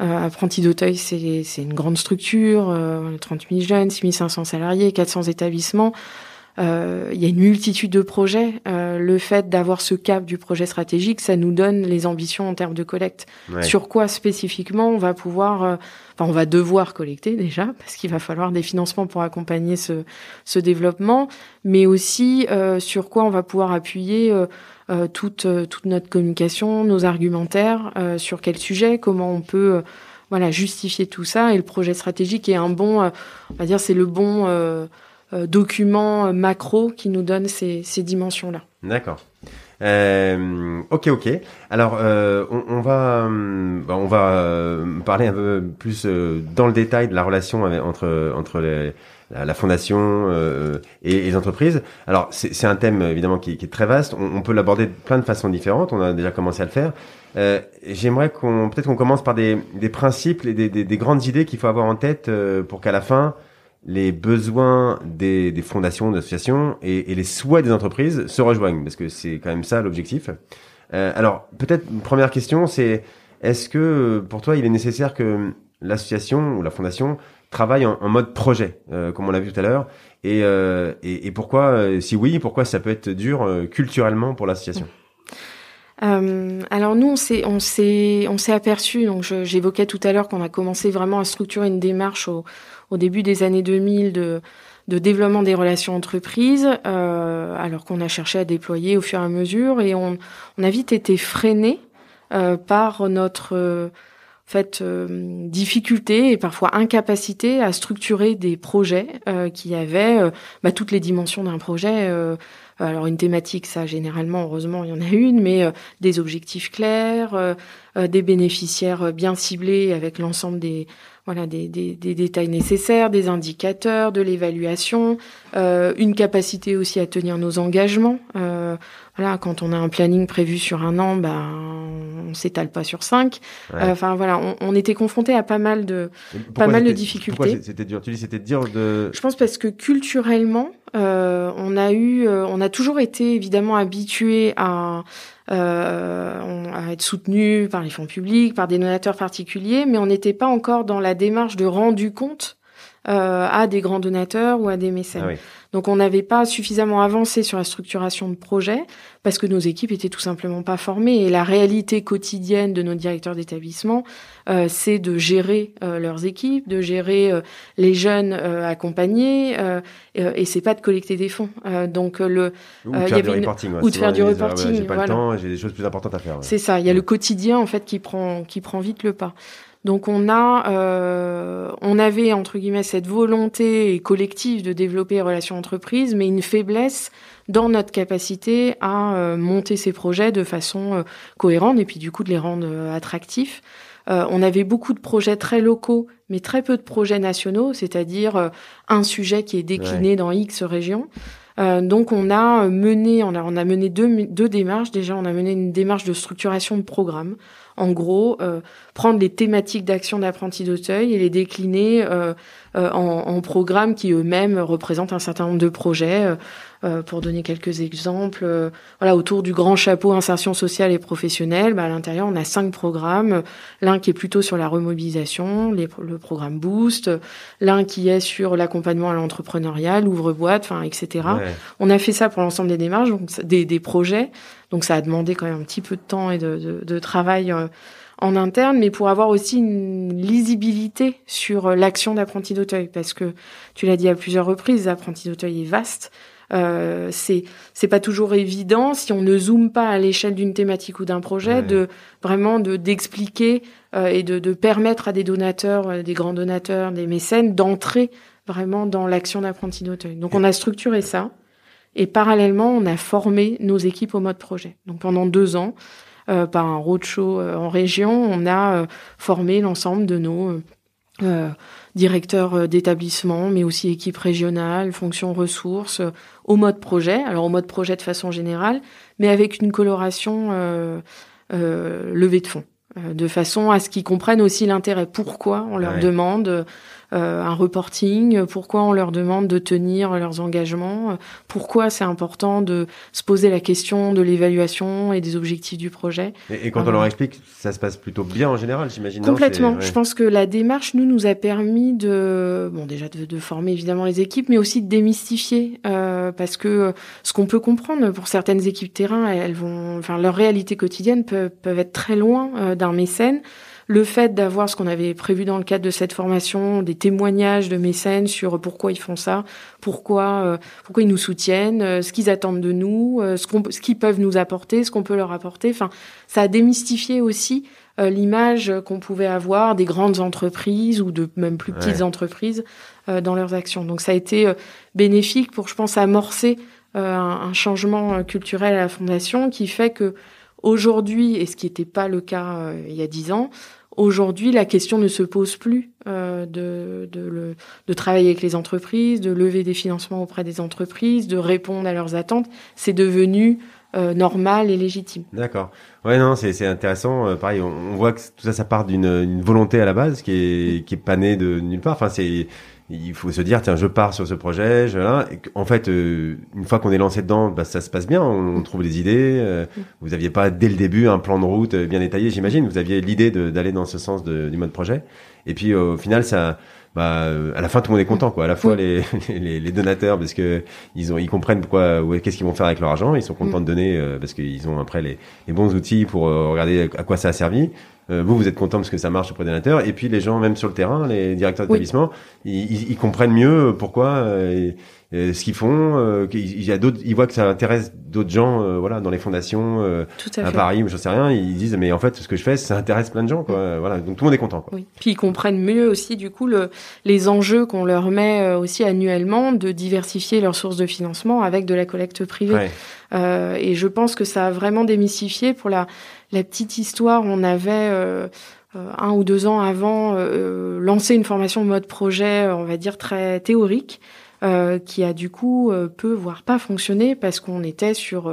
euh, Apprenti d'Auteuil, c'est, c'est une grande structure, euh, 30 000 jeunes, 6 500 salariés, 400 établissements. Euh, il y a une multitude de projets. Euh, le fait d'avoir ce cap du projet stratégique, ça nous donne les ambitions en termes de collecte. Sur quoi spécifiquement on va pouvoir, euh, enfin on va devoir collecter déjà, parce qu'il va falloir des financements pour accompagner ce, ce développement, mais aussi euh, sur quoi on va pouvoir appuyer toute, toute notre communication, nos argumentaires, sur quel sujet, comment on peut voilà justifier tout ça. Et le projet stratégique est un bon, on va dire c'est le bon euh, documents macro qui nous donnent ces, ces dimensions-là. D'accord. Euh, ok, ok. Alors, euh, on, on, va, bah, on va euh, parler un peu plus euh, dans le détail de la relation avec, entre entre les, la, la, fondation euh, et les entreprises. Alors, c'est un thème évidemment qui, qui, est très vaste. On, on peut l'aborder de plein de façons différentes. On a déjà commencé à le faire. J'aimerais qu'on peut-être qu'on commence par des, des principes et des, des, des grandes idées qu'il faut avoir en tête pour qu'à la fin les besoins des, des fondations, d'associations et, et, les souhaits des entreprises se rejoignent, parce que c'est quand même ça l'objectif. Euh, alors, peut-être une première question, c'est est-ce que pour toi, il est nécessaire que l'association ou la fondation travaille en, mode projet, euh, comme on l'a vu tout à l'heure, et, euh, pourquoi, si oui, pourquoi ça peut être dur culturellement pour l'association? Alors nous, on s'est on s'est on s'est aperçu. Donc j'évoquais tout à l'heure qu'on a commencé vraiment à structurer une démarche au, au début des années 2000 de, développement des relations entreprises, euh, alors qu'on a cherché à déployer au fur et à mesure, et on, a vite été freiné euh, par notre euh, fait euh, difficulté et parfois incapacité à structurer des projets qui avaient bah, toutes les dimensions d'un projet. alors une thématique, ça généralement, heureusement, il y en a une, mais des objectifs clairs, des bénéficiaires bien ciblés avec l'ensemble des voilà des, des, détails nécessaires, des indicateurs, de l'évaluation, euh, une capacité aussi à tenir nos engagements. Euh, voilà, quand on a un planning prévu sur un an, ben on s'étale pas sur cinq. Euh, enfin voilà, on, on, était confronté à pas mal de pas mal de difficultés. C'était dur? Tu dis c'était dur de. Je pense parce que culturellement, euh, on a eu, euh, on a toujours été évidemment habitué à euh, à être soutenu par les fonds publics, par des donateurs particuliers, mais on n'était pas encore dans la démarche de rendu compte euh, à des grands donateurs ou à des mécènes. Ah Donc on n'avait pas suffisamment avancé sur la structuration de projet parce que nos équipes étaient tout simplement pas formées. Et la réalité quotidienne de nos directeurs d'établissement, euh, c'est de gérer euh, leurs équipes, de gérer les jeunes accompagnés, et c'est pas de collecter des fonds. donc le ou de faire du reporting, ou de faire du reporting. j'ai pas le temps, j'ai des choses plus importantes à faire. C'est ça. Il y a le quotidien en fait qui prend qui prend vite le pas. Donc on a, euh, on avait entre guillemets cette volonté collective de développer les relations entreprises, mais une faiblesse dans notre capacité à euh, monter ces projets de façon euh, cohérente et puis du coup de les rendre euh, attractifs. on avait beaucoup de projets très locaux, mais très peu de projets nationaux, c'est-à-dire un sujet qui est décliné dans X régions. donc on a mené, on a, on a mené deux, deux démarches. Déjà, on a mené une démarche de structuration de programme en gros, euh, prendre les thématiques d'action d'apprenti d'Auteuil et les décliner euh, euh, en, en, programmes qui eux-mêmes représentent un certain nombre de projets. Pour donner quelques exemples, voilà, autour du grand chapeau insertion sociale et professionnelle, bah, à l'intérieur, on a cinq programmes. L'un qui est plutôt sur la remobilisation, les, le programme Boost. L'un qui est sur l'accompagnement à l'entrepreneuriat, l'ouvre-boîte, enfin, etc. On a fait ça pour l'ensemble des démarches, donc des, des projets. Donc ça a demandé quand même un petit peu de temps et de, de, travail en interne, mais pour avoir aussi une lisibilité sur l'action d'apprenti d'Auteuil, parce que tu l'as dit à plusieurs reprises, l'apprenti d'Auteuil est vaste. Euh, c'est c'est pas toujours évident si on ne zoome pas à l'échelle d'une thématique ou d'un projet de vraiment de d'expliquer euh, et de, de permettre à des donateurs, euh, des grands donateurs, des mécènes d'entrer vraiment dans l'action d'apprenti d'Auteuil. Donc on a structuré ça et parallèlement on a formé nos équipes au mode projet. Donc pendant deux ans, euh, par un roadshow en région, on a formé l'ensemble de nos directeur euh, d'établissement, mais aussi équipe régionale, fonction ressources, euh, au mode projet. Alors au mode projet de façon générale, mais avec une coloration euh, euh levée de fonds, de façon à ce qu'ils comprennent aussi l'intérêt. Pourquoi on leur demande un reporting, pourquoi on leur demande de tenir leurs engagements, pourquoi c'est important de se poser la question de l'évaluation et des objectifs du projet. Et, quand on leur explique, ça se passe plutôt bien en général, j'imagine. Complètement. Je pense que la démarche, nous, nous a permis de, bon, déjà de, de former évidemment les équipes, mais aussi de démystifier, euh, parce que ce qu'on peut comprendre pour certaines équipes terrain, elles vont, enfin, leur réalité quotidienne peut, peuvent être très loin euh, d'un mécène le fait d'avoir ce qu'on avait prévu dans le cadre de cette formation, des témoignages de mécènes sur pourquoi ils font ça, pourquoi euh, pourquoi ils nous soutiennent, euh, ce qu'ils attendent de nous, euh, ce qu'ils peuvent nous apporter, ce qu'on peut leur apporter. Enfin, ça a démystifié aussi l'image qu'on pouvait avoir des grandes entreprises ou de même plus petites entreprises dans leurs actions. Donc ça a été bénéfique pour, je pense, amorcer un changement culturel à la fondation qui fait que aujourd'hui, et ce qui n'était pas le cas il y a dix ans, Aujourd'hui, la question ne se pose plus euh, de, de, le, de, travailler avec les entreprises, de lever des financements auprès des entreprises, de répondre à leurs attentes. C'est devenu euh, normal et légitime. D'accord. Ouais, non, c'est intéressant. Euh, pareil, on, voit que tout ça, ça part d'une volonté à la base qui est, qui est pas née de nulle part. Enfin, c'est il faut se dire tiens je pars sur ce projet je, là. en fait euh, une fois qu'on est lancé dedans bah, ça se passe bien on, trouve des idées euh, vous aviez pas dès le début un plan de route euh, bien détaillé j'imagine vous aviez l'idée d'aller dans ce sens de, du mode projet et puis au final ça bah, à la fin tout le monde est content quoi. À la fois les, [LAUGHS] les, les, donateurs parce que ils ont ils comprennent pourquoi qu'est-ce qu'ils vont faire avec leur argent. Ils sont contents de donner parce qu'ils ont après les, les, bons outils pour regarder à quoi ça a servi. Euh, vous, vous êtes content parce que ça marche auprès des donateurs. Et puis les gens, même sur le terrain, les directeurs d'établissement, ils, ils, comprennent mieux pourquoi euh, ce qu'ils font. Euh, il y a d'autres, ils voient que ça intéresse d'autres gens, voilà, dans les fondations à, à Paris, je sais rien. Ils disent mais en fait, ce que je fais, ça intéresse plein de gens, quoi. Voilà, donc tout le monde est content. Quoi. Oui. Puis ils comprennent mieux aussi du coup le, les enjeux qu'on leur met aussi annuellement de diversifier leurs sources de financement avec de la collecte privée. Euh, et je pense que ça a vraiment démystifié pour la la petite histoire, on avait euh, euh, un ou deux ans avant euh, lancé une formation de mode projet, on va dire très théorique, qui a du coup peu voire pas fonctionné parce qu'on était sur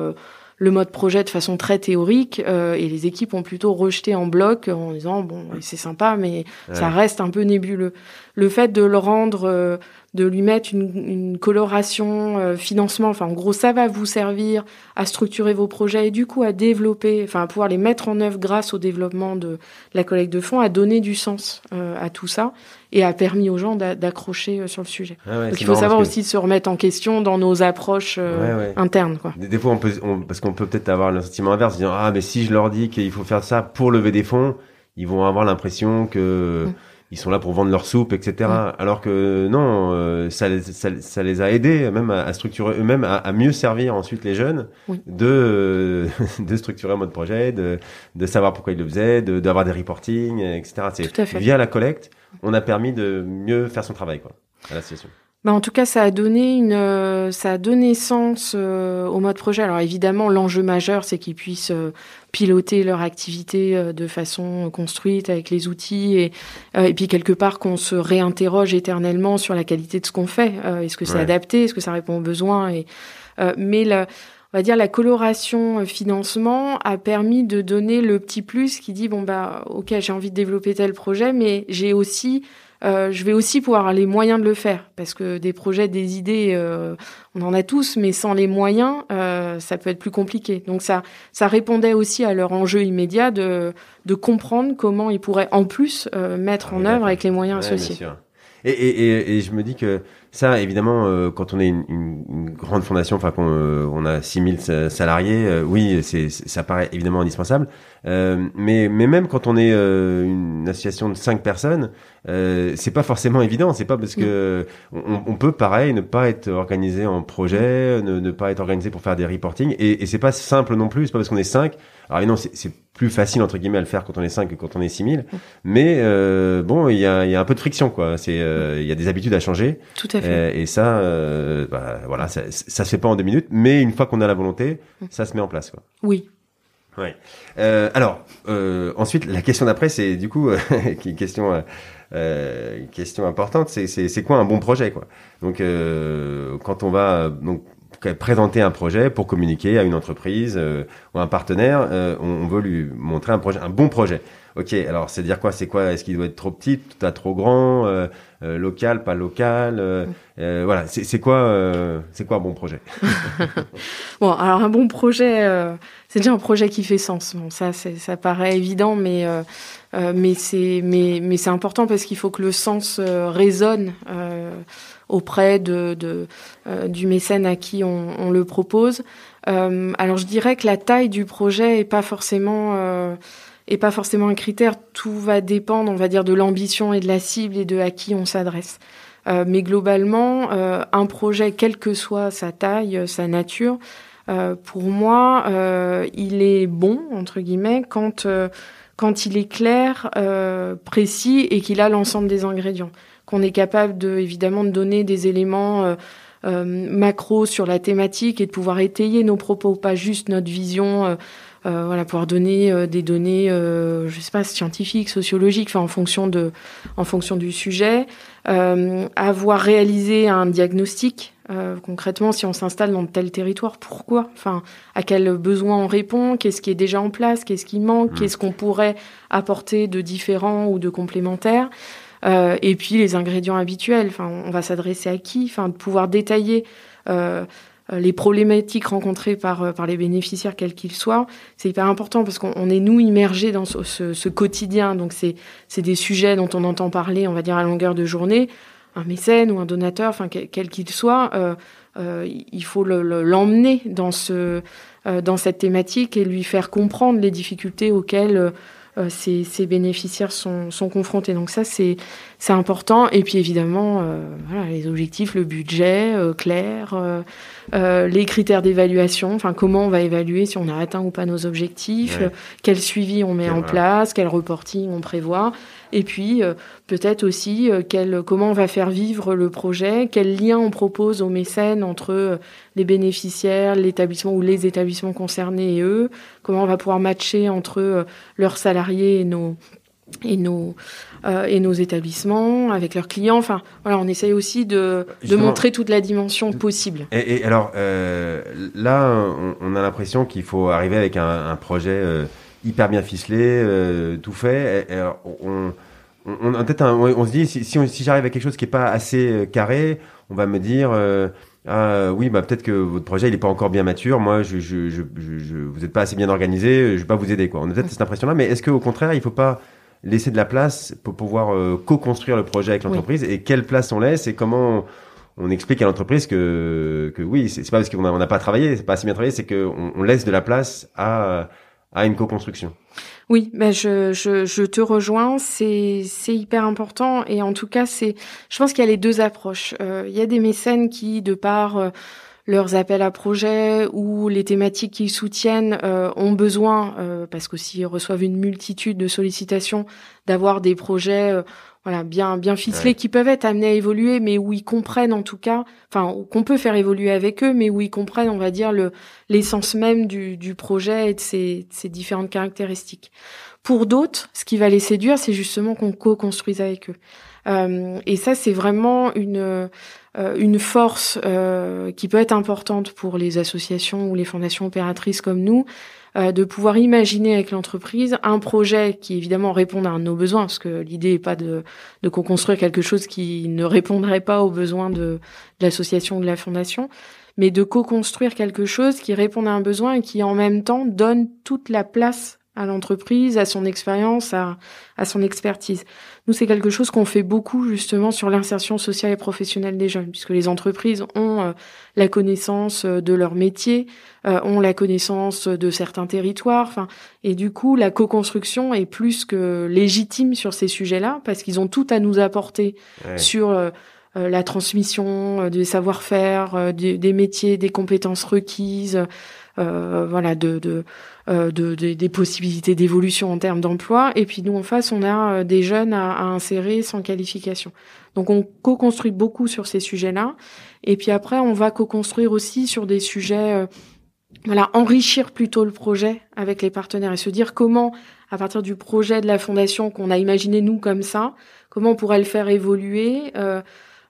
le mode projet de façon très théorique et les équipes ont plutôt rejeté en bloc en disant bon c'est sympa mais ça reste un peu nébuleux. Le fait de le rendre de lui mettre une, une coloration euh, financement. Enfin, en gros, ça va vous servir à structurer vos projets et du coup à développer, enfin à pouvoir les mettre en œuvre grâce au développement de la collecte de fonds, à donner du sens euh, à tout ça et a permis aux gens d'accrocher euh, sur le sujet. Ah Donc il faut savoir aussi se remettre en question dans nos approches internes. Quoi. Des, fois, on peut, parce qu'on peut peut-être avoir le sentiment inverse, dire ah mais si je leur dis qu'il faut faire ça pour lever des fonds, ils vont avoir l'impression que mm ils sont là pour vendre leur soupe, etc. Alors que non, euh, ça, ça, ça, les a aidés même à, structurer eux-mêmes, à, à, mieux servir ensuite les jeunes, de [LAUGHS] de structurer un mode projet, de, de savoir pourquoi ils le faisaient, d'avoir des reporting, etc. C'est via la collecte, on a permis de mieux faire son travail quoi à l'association. Bah en tout cas, ça a donné une, euh, ça a donné sens euh, au mode projet. Alors évidemment, l'enjeu majeur, c'est qu'ils puissent euh, piloter leur activité de façon construite avec les outils et, et puis quelque part qu'on se réinterroge éternellement sur la qualité de ce qu'on fait. est-ce que c'est adapté? Est-ce que ça répond aux besoins? Et, Mais la, on va dire la coloration financement a permis de donner le petit plus qui dit bon bah ok j'ai envie de développer tel projet, mais j'ai aussi euh, je vais aussi pouvoir avoir les moyens de le faire parce que des projets, des idées, euh, on en a tous, mais sans les moyens, euh, ça peut être plus compliqué. Donc ça, ça répondait aussi à leur enjeu immédiat de, de comprendre comment ils pourraient en plus mettre en œuvre avec les moyens associés. Et, et, et, je me dis que ça, évidemment, euh, quand on est une, une, grande fondation, enfin qu'on euh, on a 6000 salariés, euh, oui, c'est, ça paraît évidemment indispensable. mais, mais même quand on est une association de 5 personnes, c'est pas forcément évident. C'est pas parce que on, on, peut, pareil, ne pas être organisé en projet, ne, ne pas être organisé pour faire des reporting. Et, et c'est pas simple non plus. C'est pas parce qu'on est 5 alors non, c'est plus facile entre guillemets à le faire quand on est 5 que quand on est 6000. Mais euh, bon, il y a, y a, un peu de friction quoi. C'est euh, il y a des habitudes à changer. Tout à fait. Et, ça, euh, bah, voilà, ça, ça se fait pas en deux minutes, mais une fois qu'on a la volonté, ça se met en place quoi. Oui. Ouais. Euh, alors euh, ensuite, la question d'après, c'est du coup [LAUGHS] une question. Euh, question importante, c'est quoi un bon projet quoi? Donc quand on va donc présenter un projet pour communiquer à une entreprise euh, ou un partenaire, euh, on, veut lui montrer un projet, un bon projet. Ok, alors c'est dire quoi C'est quoi Est-ce qu'il doit être trop petit, tout à trop grand, euh, local, pas local mm. Voilà, c'est quoi C'est quoi un bon projet [LAUGHS] [LAUGHS] Bon, alors un bon projet, c'est déjà un projet qui fait sens. Bon, ça, ça paraît évident, mais mais c'est mais mais c'est important parce qu'il faut que le sens résonne auprès de, de euh, du mécène à qui on, on le propose. Euh, alors je dirais que la taille du projet est pas forcément euh, est pas forcément un critère. Tout va dépendre, on va dire, de l'ambition et de la cible et de à qui on s'adresse. Euh, mais globalement, euh, un projet, quelle que soit sa taille, sa nature, pour moi, il est bon entre guillemets quand quand il est clair, précis et qu'il a l'ensemble des ingrédients qu'on est capable de évidemment de donner des éléments euh, euh, macro sur la thématique et de pouvoir étayer nos propos, pas juste notre vision. Euh, euh voilà, pouvoir donner des données, euh, je sais pas, scientifiques, sociologiques, enfin en fonction de, en fonction du sujet, avoir réalisé un diagnostic concrètement, si on s'installe dans tel territoire, pourquoi? Enfin, à quel besoin on répond? Qu'est-ce qui est déjà en place? Qu'est-ce qui manque? Mmh. Qu'est-ce qu'on pourrait apporter de différent ou de complémentaire? Euh, et puis les ingrédients habituels. Enfin, on va s'adresser à qui? Enfin, de pouvoir détailler euh, les problématiques rencontrées par euh, par les bénéficiaires, quels qu'ils soient, c'est hyper important parce qu'on est nous immergés dans ce, quotidien. Donc c'est des sujets dont on entend parler, on va dire à longueur de journée. Un mécène ou un donateur, enfin quel qu'il euh, il faut l'emmener le, dans ce dans cette thématique et lui faire comprendre les difficultés auxquelles euh, ces, bénéficiaires sont, sont, confrontés. Donc ça, c'est important. Et puis évidemment, euh, voilà, les objectifs, le budget euh, clair, les critères d'évaluation, enfin comment on va évaluer si on a atteint ou pas nos objectifs, quel suivi on met en place, quel reporting on prévoit. Et puis peut-être aussi quel, comment on va faire vivre le projet, quel lien on propose aux mécènes entre les bénéficiaires, l'établissement ou les établissements concernés et eux, comment on va pouvoir matcher entre leurs salariés et nos et nos euh, et nos établissements avec leurs clients. Enfin, voilà, on essaye aussi de, de montrer toute la dimension possible. Et, et alors euh, là, on, a l'impression qu'il faut arriver avec un, un projet euh, hyper bien ficelé, tout fait. Et, on, on, on, peut-être on, se dit si, si, si j'arrive à quelque chose qui est pas assez carré, on va me dire. Ah, oui, bah peut-être que votre projet il est pas encore bien mature. Moi, je, je, je, je vous êtes pas assez bien organisé. Je vais pas vous aider quoi. On a peut-être cette impression-là, mais est-ce qu'au contraire, il faut pas laisser de la place pour pouvoir euh, co-construire le projet avec l'entreprise et quelle place on laisse et comment on, explique à l'entreprise que, que oui, c'est pas parce qu'on n'a pas travaillé, c'est pas assez bien travaillé, c'est qu'on on laisse de la place à, à une co-construction. Oui, ben je, je, je te rejoins, c'est c'est hyper important et en tout cas c'est, je pense qu'il y a les deux approches. Euh, il y a des mécènes qui, de par euh, leurs appels à projets ou les thématiques qu'ils soutiennent euh, ont besoin, euh, parce qu'aussi ils reçoivent une multitude de sollicitations, d'avoir des projets euh, voilà bien bien ficelés qui peuvent être amenés à évoluer, mais où ils comprennent en tout cas, enfin qu'on peut faire évoluer avec eux, mais où ils comprennent, on va dire le l'essence même du, du projet et de ses, ses différentes caractéristiques. Pour d'autres, ce qui va les séduire, c'est justement qu'on co-construise avec eux. Euh, et ça, c'est vraiment une euh, une force euh, qui peut être importante pour les associations ou les fondations opératrices comme nous, euh, de pouvoir imaginer avec l'entreprise un projet qui évidemment réponde à nos besoins, parce que l'idée n'est pas de, de co-construire quelque chose qui ne répondrait pas aux besoins de, de l'association ou de la fondation, mais de co-construire quelque chose qui réponde à un besoin et qui en même temps donne toute la place à l'entreprise, à son expérience, à, à son expertise. Nous, c'est quelque chose qu'on fait beaucoup justement sur l'insertion sociale et professionnelle des jeunes, puisque les entreprises ont euh, la connaissance euh, de leur métier, euh, ont la connaissance de certains territoires, enfin, et du coup, la co-construction est plus que légitime sur ces sujets-là, parce qu'ils ont tout à nous apporter sur la transmission des savoir-faire, des, des, métiers, des compétences requises, voilà, de, de euh, de, des possibilités d'évolution en termes d'emploi. Et puis nous, en face, on a euh, des jeunes à, à insérer sans qualification. Donc on co-construit beaucoup sur ces sujets-là. Et puis après, on va co-construire aussi sur des sujets, euh, voilà, enrichir plutôt le projet avec les partenaires et se dire comment, à partir du projet de la fondation qu'on a imaginé nous comme ça, comment on pourrait le faire évoluer. Euh,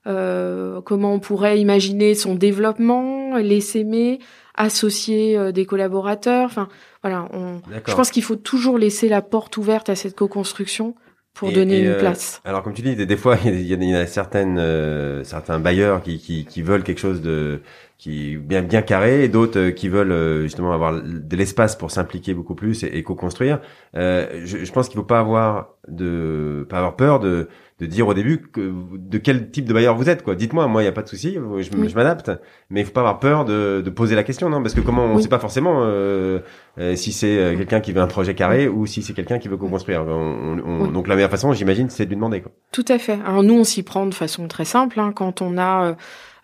euh, comment on pourrait imaginer son développement, l'essaimer, associer euh, des collaborateurs. Enfin, voilà, on, je pense qu'il faut toujours laisser la porte ouverte à cette co-construction pour donner une euh, place. Alors comme tu dis, des, fois [LAUGHS] il y, a, certaines euh, certains bailleurs qui, qui, qui, veulent quelque chose de qui bien bien carré et d'autres qui veulent justement avoir de l'espace pour s'impliquer beaucoup plus et, et co-construire. je, je, pense qu'il faut pas avoir de pas avoir peur de de dire au début que, de quel type de bailleur vous êtes quoi. Dites-moi, moi il y a pas de souci, je, je m'adapte, mais il faut pas avoir peur de, de, poser la question non? Parce que comment on sait pas forcément euh, euh, si c'est euh, quelqu'un qui veut un projet carré ou si c'est quelqu'un qui veut co-construire. Donc la meilleure façon, j'imagine, c'est de lui demander quoi. Tout à fait. Alors nous on s'y prend de façon très simple hein, quand on a euh,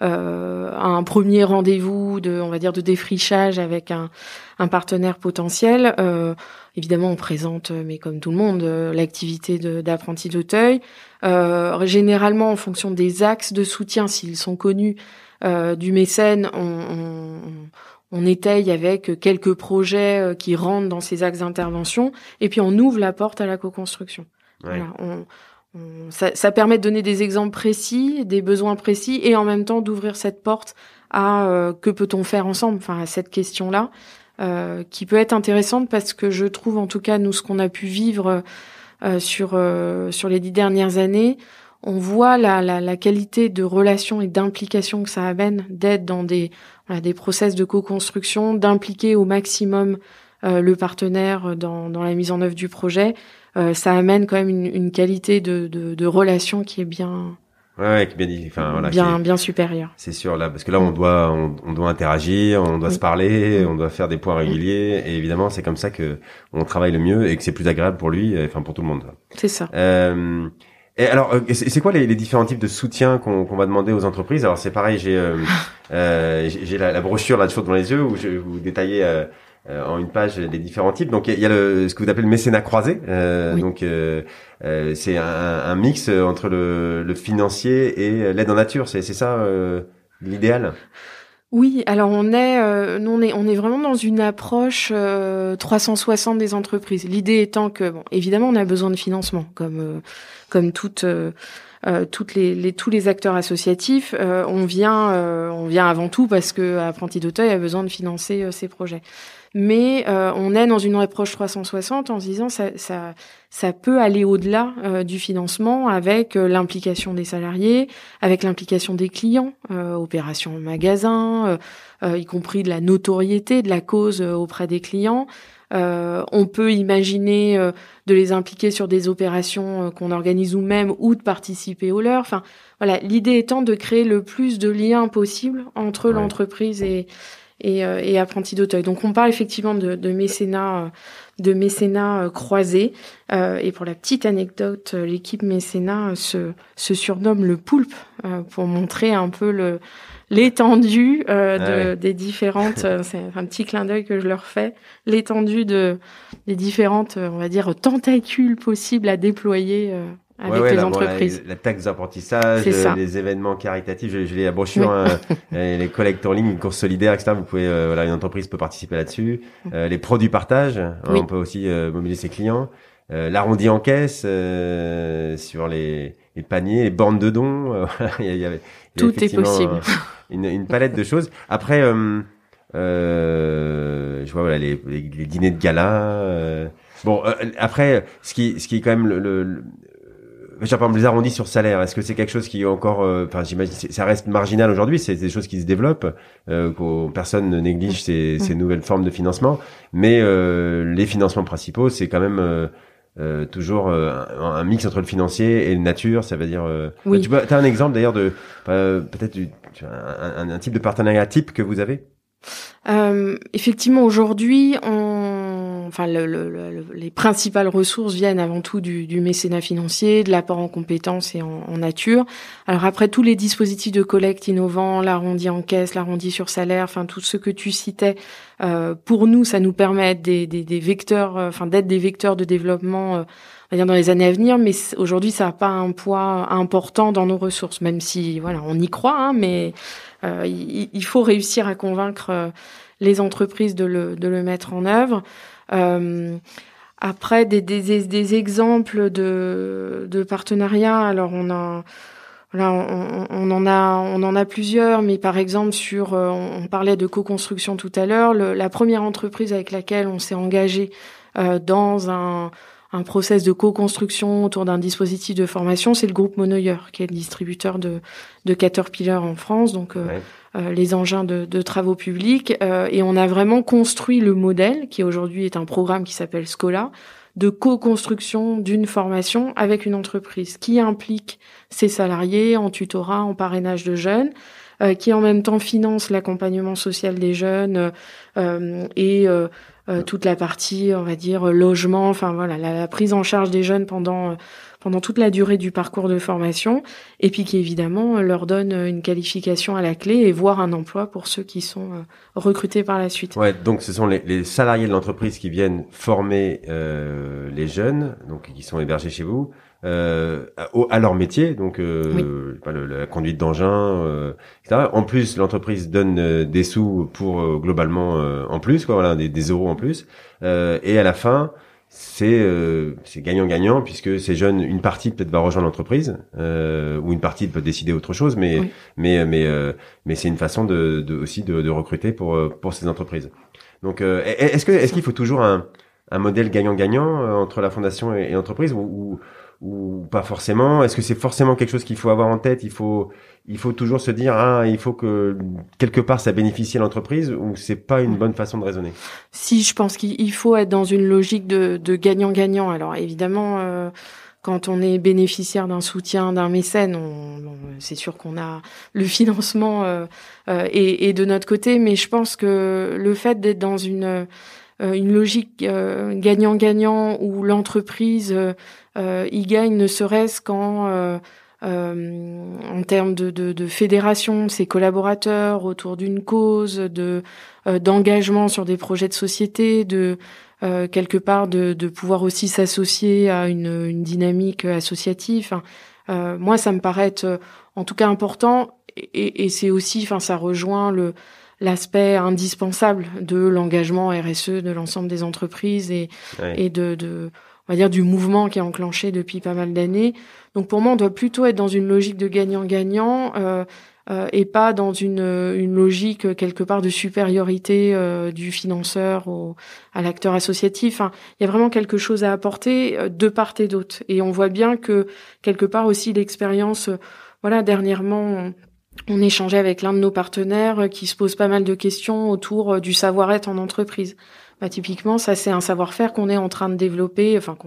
un premier rendez-vous de, on va dire, de défrichage avec un, un partenaire potentiel. Euh, évidemment, on présente, mais comme tout le monde, l'activité d'apprenti d'Auteuil. Euh, généralement, en fonction des axes de soutien, s'ils sont connus euh, du mécène, on, on, on, étaye avec quelques projets euh, qui rentrent dans ces axes d'intervention, et puis on ouvre la porte à la co-construction. Voilà, on, ça, ça, permet de donner des exemples précis, des besoins précis, et en même temps d'ouvrir cette porte à euh, que peut-on faire ensemble, enfin à cette question-là, euh, qui peut être intéressante parce que je trouve en tout cas nous ce qu'on a pu vivre euh, sur euh, sur les dix dernières années, on voit la, la, la qualité de relation et d'implication que ça amène d'être dans des voilà, des process de co-construction, d'impliquer au maximum le partenaire dans, dans la mise en œuvre du projet. Ça amène quand même une, une qualité de, de, de relation qui est bien Ouais, bien dit. Enfin, voilà, bien, bien supérieur. C'est sûr là, parce que là, on doit, on, doit interagir, on doit se parler, on doit faire des points réguliers, et évidemment, c'est comme ça que on travaille le mieux et que c'est plus agréable pour lui, enfin pour tout le monde. C'est ça. Euh, et alors, euh, c'est quoi les, les, différents types de soutien qu'on va demander aux entreprises? Alors, c'est pareil, j'ai euh, euh j'ai la, la, brochure là toujours devant les yeux où je vais vous détailler euh, euh, en une page les différents types. Donc il y a le, ce que vous appelez le mécénat croisé. Euh, Donc euh, euh, c'est un, un, mix entre le, le financier et l'aide en nature. C'est ça l'idéal? Oui, alors on est, nous on est, on est vraiment dans une approche 360 des entreprises. L'idée étant que, bon, évidemment, on a besoin de financement, comme comme toutes. toutes les, les, tous les acteurs associatifs, on vient, on vient avant tout parce que Apprenti d'Auteuil a besoin de financer ses projets mais euh, on est dans une approche 360 en se disant ça, ça, ça peut aller au-delà euh, du financement avec euh, l'implication des salariés, avec l'implication des clients, opérations magasin, y compris de la notoriété de la cause auprès des clients. on peut imaginer de les impliquer sur des opérations qu'on organise nous-mêmes ou de participer au leur. Enfin, voilà, l'idée étant de créer le plus de liens possible entre l'entreprise et, et, euh, et apprenti d'Auteuil. Donc on parle effectivement de, de mécénat, de mécénat euh, croisé. Euh, et pour la petite anecdote, l'équipe mécénat se, se surnomme le poulpe pour montrer un peu le l'étendue euh, ah des différentes. c'est un petit clin d'œil que je leur fais. L'étendue de des différentes, on va dire, tentacules possibles à déployer avec les entreprises. la, taxe d'apprentissage, les événements caritatifs, je, je l'ai la brochure, hein, [LAUGHS] les collectes en ligne, une course solidaire, etc. Vous pouvez, euh, voilà, une entreprise peut participer là-dessus. Mm. Euh, les produits partage, hein, on peut aussi euh, mobiliser ses clients. L'arrondi en caisse sur les, les, paniers, les bornes de dons. [LAUGHS] il y a, il y a, Tout est possible. Une, une, palette de choses. Après, je vois voilà, les, les, dîners de gala. bon, après, ce qui, ce qui est quand même le par exemple, les arrondis sur salaire, est-ce que c'est quelque chose qui est encore, enfin, j'imagine, ça reste marginal aujourd'hui. C'est des choses qui se développent, euh, personne ne néglige ces, ces, nouvelles formes de financement, mais les financements principaux, c'est quand même euh, toujours euh, un, mix entre le financier et le nature, ça veut dire. Euh, oui. Tu as un exemple d'ailleurs de peut-être un, un, type de partenariat type que vous avez? Effectivement, aujourd'hui, on enfin, le, les principales ressources viennent avant tout du, du mécénat financier, de l'apport en compétences et en, en, nature. Alors après, tous les dispositifs de collecte innovants, l'arrondi en caisse, l'arrondi sur salaire, enfin tout ce que tu citais, euh, pour nous, ça nous permet des, des, des vecteurs, euh, enfin d'être des vecteurs de développement. Euh, dans les années à venir, mais aujourd'hui ça n'a pas un poids important dans nos ressources, même si voilà on y croit, hein, mais euh, il, il, faut réussir à convaincre euh, les entreprises de le, de le mettre en œuvre. Euh, après, des, des, des, exemples de, de partenariats. Alors, on a Là, on, on, en a, on en a plusieurs, mais par exemple sur, euh, on parlait de co-construction tout à l'heure. La première entreprise avec laquelle on s'est engagé euh, dans un, un process de co-construction autour d'un dispositif de formation, c'est le groupe Monoyer, qui est le distributeur de, de Caterpillar en France. Donc, euh, euh, les engins de, travaux publics. Euh, et on a vraiment construit le modèle, qui aujourd'hui est un programme qui s'appelle Scola, de co-construction d'une formation avec une entreprise qui implique ses salariés en tutorat, en parrainage de jeunes, euh, qui en même temps finance l'accompagnement social des jeunes et toute la partie, on va dire, logement, enfin voilà, la, prise en charge des jeunes pendant pendant toute la durée du parcours de formation, et puis qui évidemment leur donne une qualification à la clé et voire un emploi pour ceux qui sont euh, recrutés par la suite. Ouais, donc ce sont les, salariés de l'entreprise qui viennent former euh, les jeunes, donc qui sont hébergés chez vous. Euh, à, leur métier, donc euh, la conduite d'engin, euh, etc. En plus, l'entreprise donne des sous pour globalement en plus, quoi, voilà, des, des euros en plus. et à la fin, c'est euh, c'est gagnant-gagnant puisque ces jeunes, une partie peut-être va rejoindre l'entreprise euh, ou une partie peut décider autre chose, mais mais mais euh, mais c'est une façon de, de aussi de, de, recruter pour pour ces entreprises. Donc est-ce que est-ce qu'il faut toujours un un modèle gagnant-gagnant entre la fondation et, l'entreprise ou, ou pas forcément Est-ce que c'est forcément quelque chose qu'il faut avoir en tête? Il faut il faut toujours se dire ah il faut que quelque part ça bénéficie à l'entreprise ou c'est pas une bonne façon de raisonner? Si je pense qu'il faut être dans une logique de gagnant-gagnant. Alors évidemment. Euh, quand on est bénéficiaire d'un soutien d'un mécène, on, c'est sûr qu'on a le financement euh, euh, et, et, de notre côté, mais je pense que le fait d'être dans une une logique gagnant-gagnant où l'entreprise y gagne ne serait-ce qu'en euh, en termes de, de, de, fédération, ses collaborateurs autour d'une cause, de euh, d'engagement sur des projets de société, de euh, quelque part de, de pouvoir aussi s'associer à une, une, dynamique associative. Euh, moi, ça me paraît être en tout cas important et, et c'est aussi, enfin, ça rejoint le l'aspect indispensable de l'engagement RSE de l'ensemble des entreprises et, et de, de, on va dire, du mouvement qui est enclenché depuis pas mal d'années. Donc pour moi, on doit plutôt être dans une logique de gagnant-gagnant euh, euh, et pas dans une, une logique euh, quelque part de supériorité euh, du financeur au, à l'acteur associatif. Enfin, il y a vraiment quelque chose à apporter euh, de part et d'autre. Et on voit bien que quelque part aussi l'expérience, voilà, dernièrement. On, échangeait avec l'un de nos partenaires qui se pose pas mal de questions autour du savoir-être en entreprise. Bah, typiquement, ça c'est un savoir-faire qu'on est en train de développer, enfin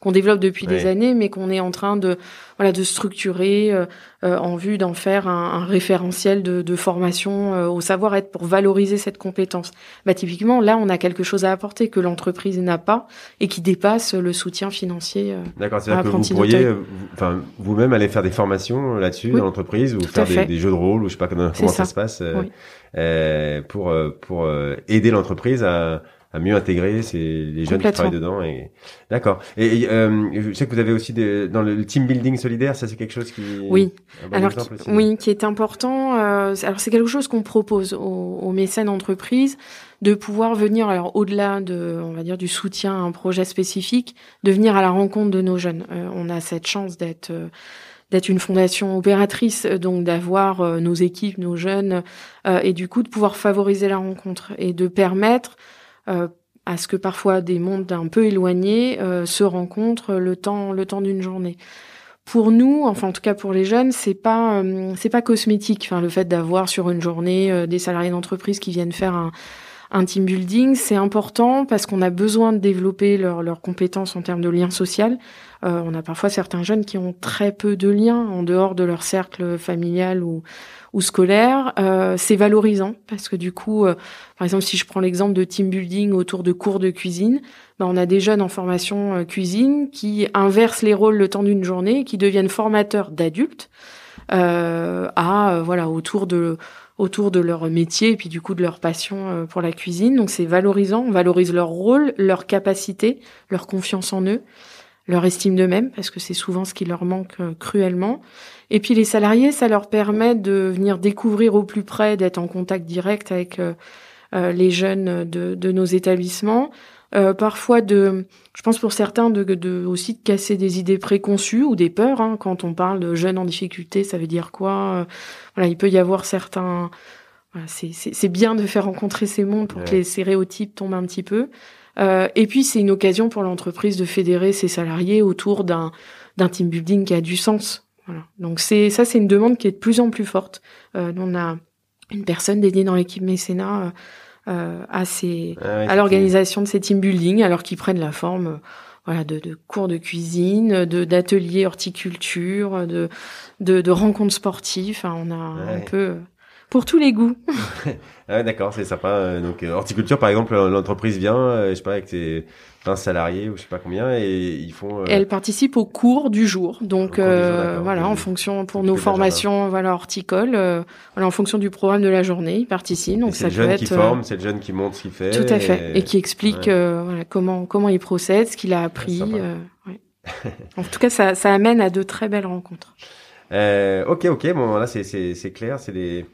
qu'on développe depuis des années, mais qu'on est en train de voilà de structurer euh, euh, en vue d'en faire un, un, référentiel de, de formation euh, au savoir-être pour valoriser cette compétence. Bah, typiquement, là, on a quelque chose à apporter que l'entreprise n'a pas et qui dépasse le soutien financier. D'accord, c'est-à-dire que vous pourriez, enfin vous-même aller faire des formations là-dessus dans l'entreprise ou faire des, des, jeux de rôle ou je sais pas comment, ça. se passe pour pour aider l'entreprise à à mieux intégrer c'est les jeunes qui travaillent dedans et d'accord. Et, euh, je sais que vous avez aussi des, dans le team building solidaire ça c'est quelque chose qui oui. alors oui qui est important euh, alors c'est quelque chose qu'on propose aux, aux mécènes entreprises de pouvoir venir alors au-delà de on va dire du soutien à un projet spécifique de venir à la rencontre de nos jeunes. Euh, on a cette chance d'être d'être une fondation opératrice, donc d'avoir euh, nos équipes, nos jeunes, et du coup de pouvoir favoriser la rencontre et de permettre à ce que parfois des mondes un peu éloignés euh, se rencontrent le temps, le temps d'une journée. pour nous, enfin en tout cas pour les jeunes, c'est pas c'est pas cosmétique. Enfin le fait d'avoir sur une journée des salariés d'entreprise qui viennent faire un un team building, c'est important parce qu'on a besoin de développer leurs compétences en termes de lien social. Euh, on a parfois certains jeunes qui ont très peu de liens en dehors de leur cercle familial ou, ou scolaire. Euh, c'est valorisant parce que du coup, euh, par exemple, si je prends l'exemple de team building autour de cours de cuisine, ben, on a des jeunes en formation cuisine qui inversent les rôles le temps d'une journée, qui deviennent formateurs d'adultes à voilà autour de autour de leur métier et puis du coup de leur passion euh, pour la cuisine. Donc c'est valorisant, on valorise leur rôle, leur capacité, leur confiance en eux, leur estime d'eux-mêmes parce que c'est souvent ce qui leur manque euh, cruellement. Et puis les salariés, ça leur permet de venir découvrir au plus près, d'être en contact direct avec euh, les jeunes de, de nos établissements. Euh, parfois de, je pense pour certains de, de, aussi de casser des idées préconçues ou des peurs. Hein. Quand on parle de jeunes en difficulté, ça veut dire quoi euh, Voilà, il peut y avoir certains. Voilà, c'est bien de faire rencontrer ces mondes pour que les stéréotypes tombent un petit peu. Euh, et puis c'est une occasion pour l'entreprise de fédérer ses salariés autour d'un d'un team building qui a du sens. Voilà. Donc c'est ça, c'est une demande qui est de plus en plus forte. Euh, on a une personne dédiée dans l'équipe mécénat euh, à, ces, ah à l'organisation de ces team building, alors qu'ils prennent la forme voilà, de, de, cours de cuisine, de d'ateliers horticulture, de, de, de rencontres sportives. Enfin, on a un peu pour tous les goûts. [LAUGHS] ah, D'accord, c'est sympa. Euh, donc horticulture, par exemple, l'entreprise vient, je sais pas, avec ses 20 salariés ou je sais pas combien, et ils font. Elle participe au cours du jour. Donc voilà, en fonction pour nos formations, voilà horticoles, voilà en fonction du programme de la journée, ils participent. Donc ça le jeune qui forme, c'est le jeune qui montre ce qu'il fait. Tout à fait, et, qui explique voilà comment comment il procède, ce qu'il a appris. Ouais. en tout cas, ça, ça amène à de très belles rencontres. [LAUGHS] Euh, ok, ok, bon là c'est c'est clair, c'est des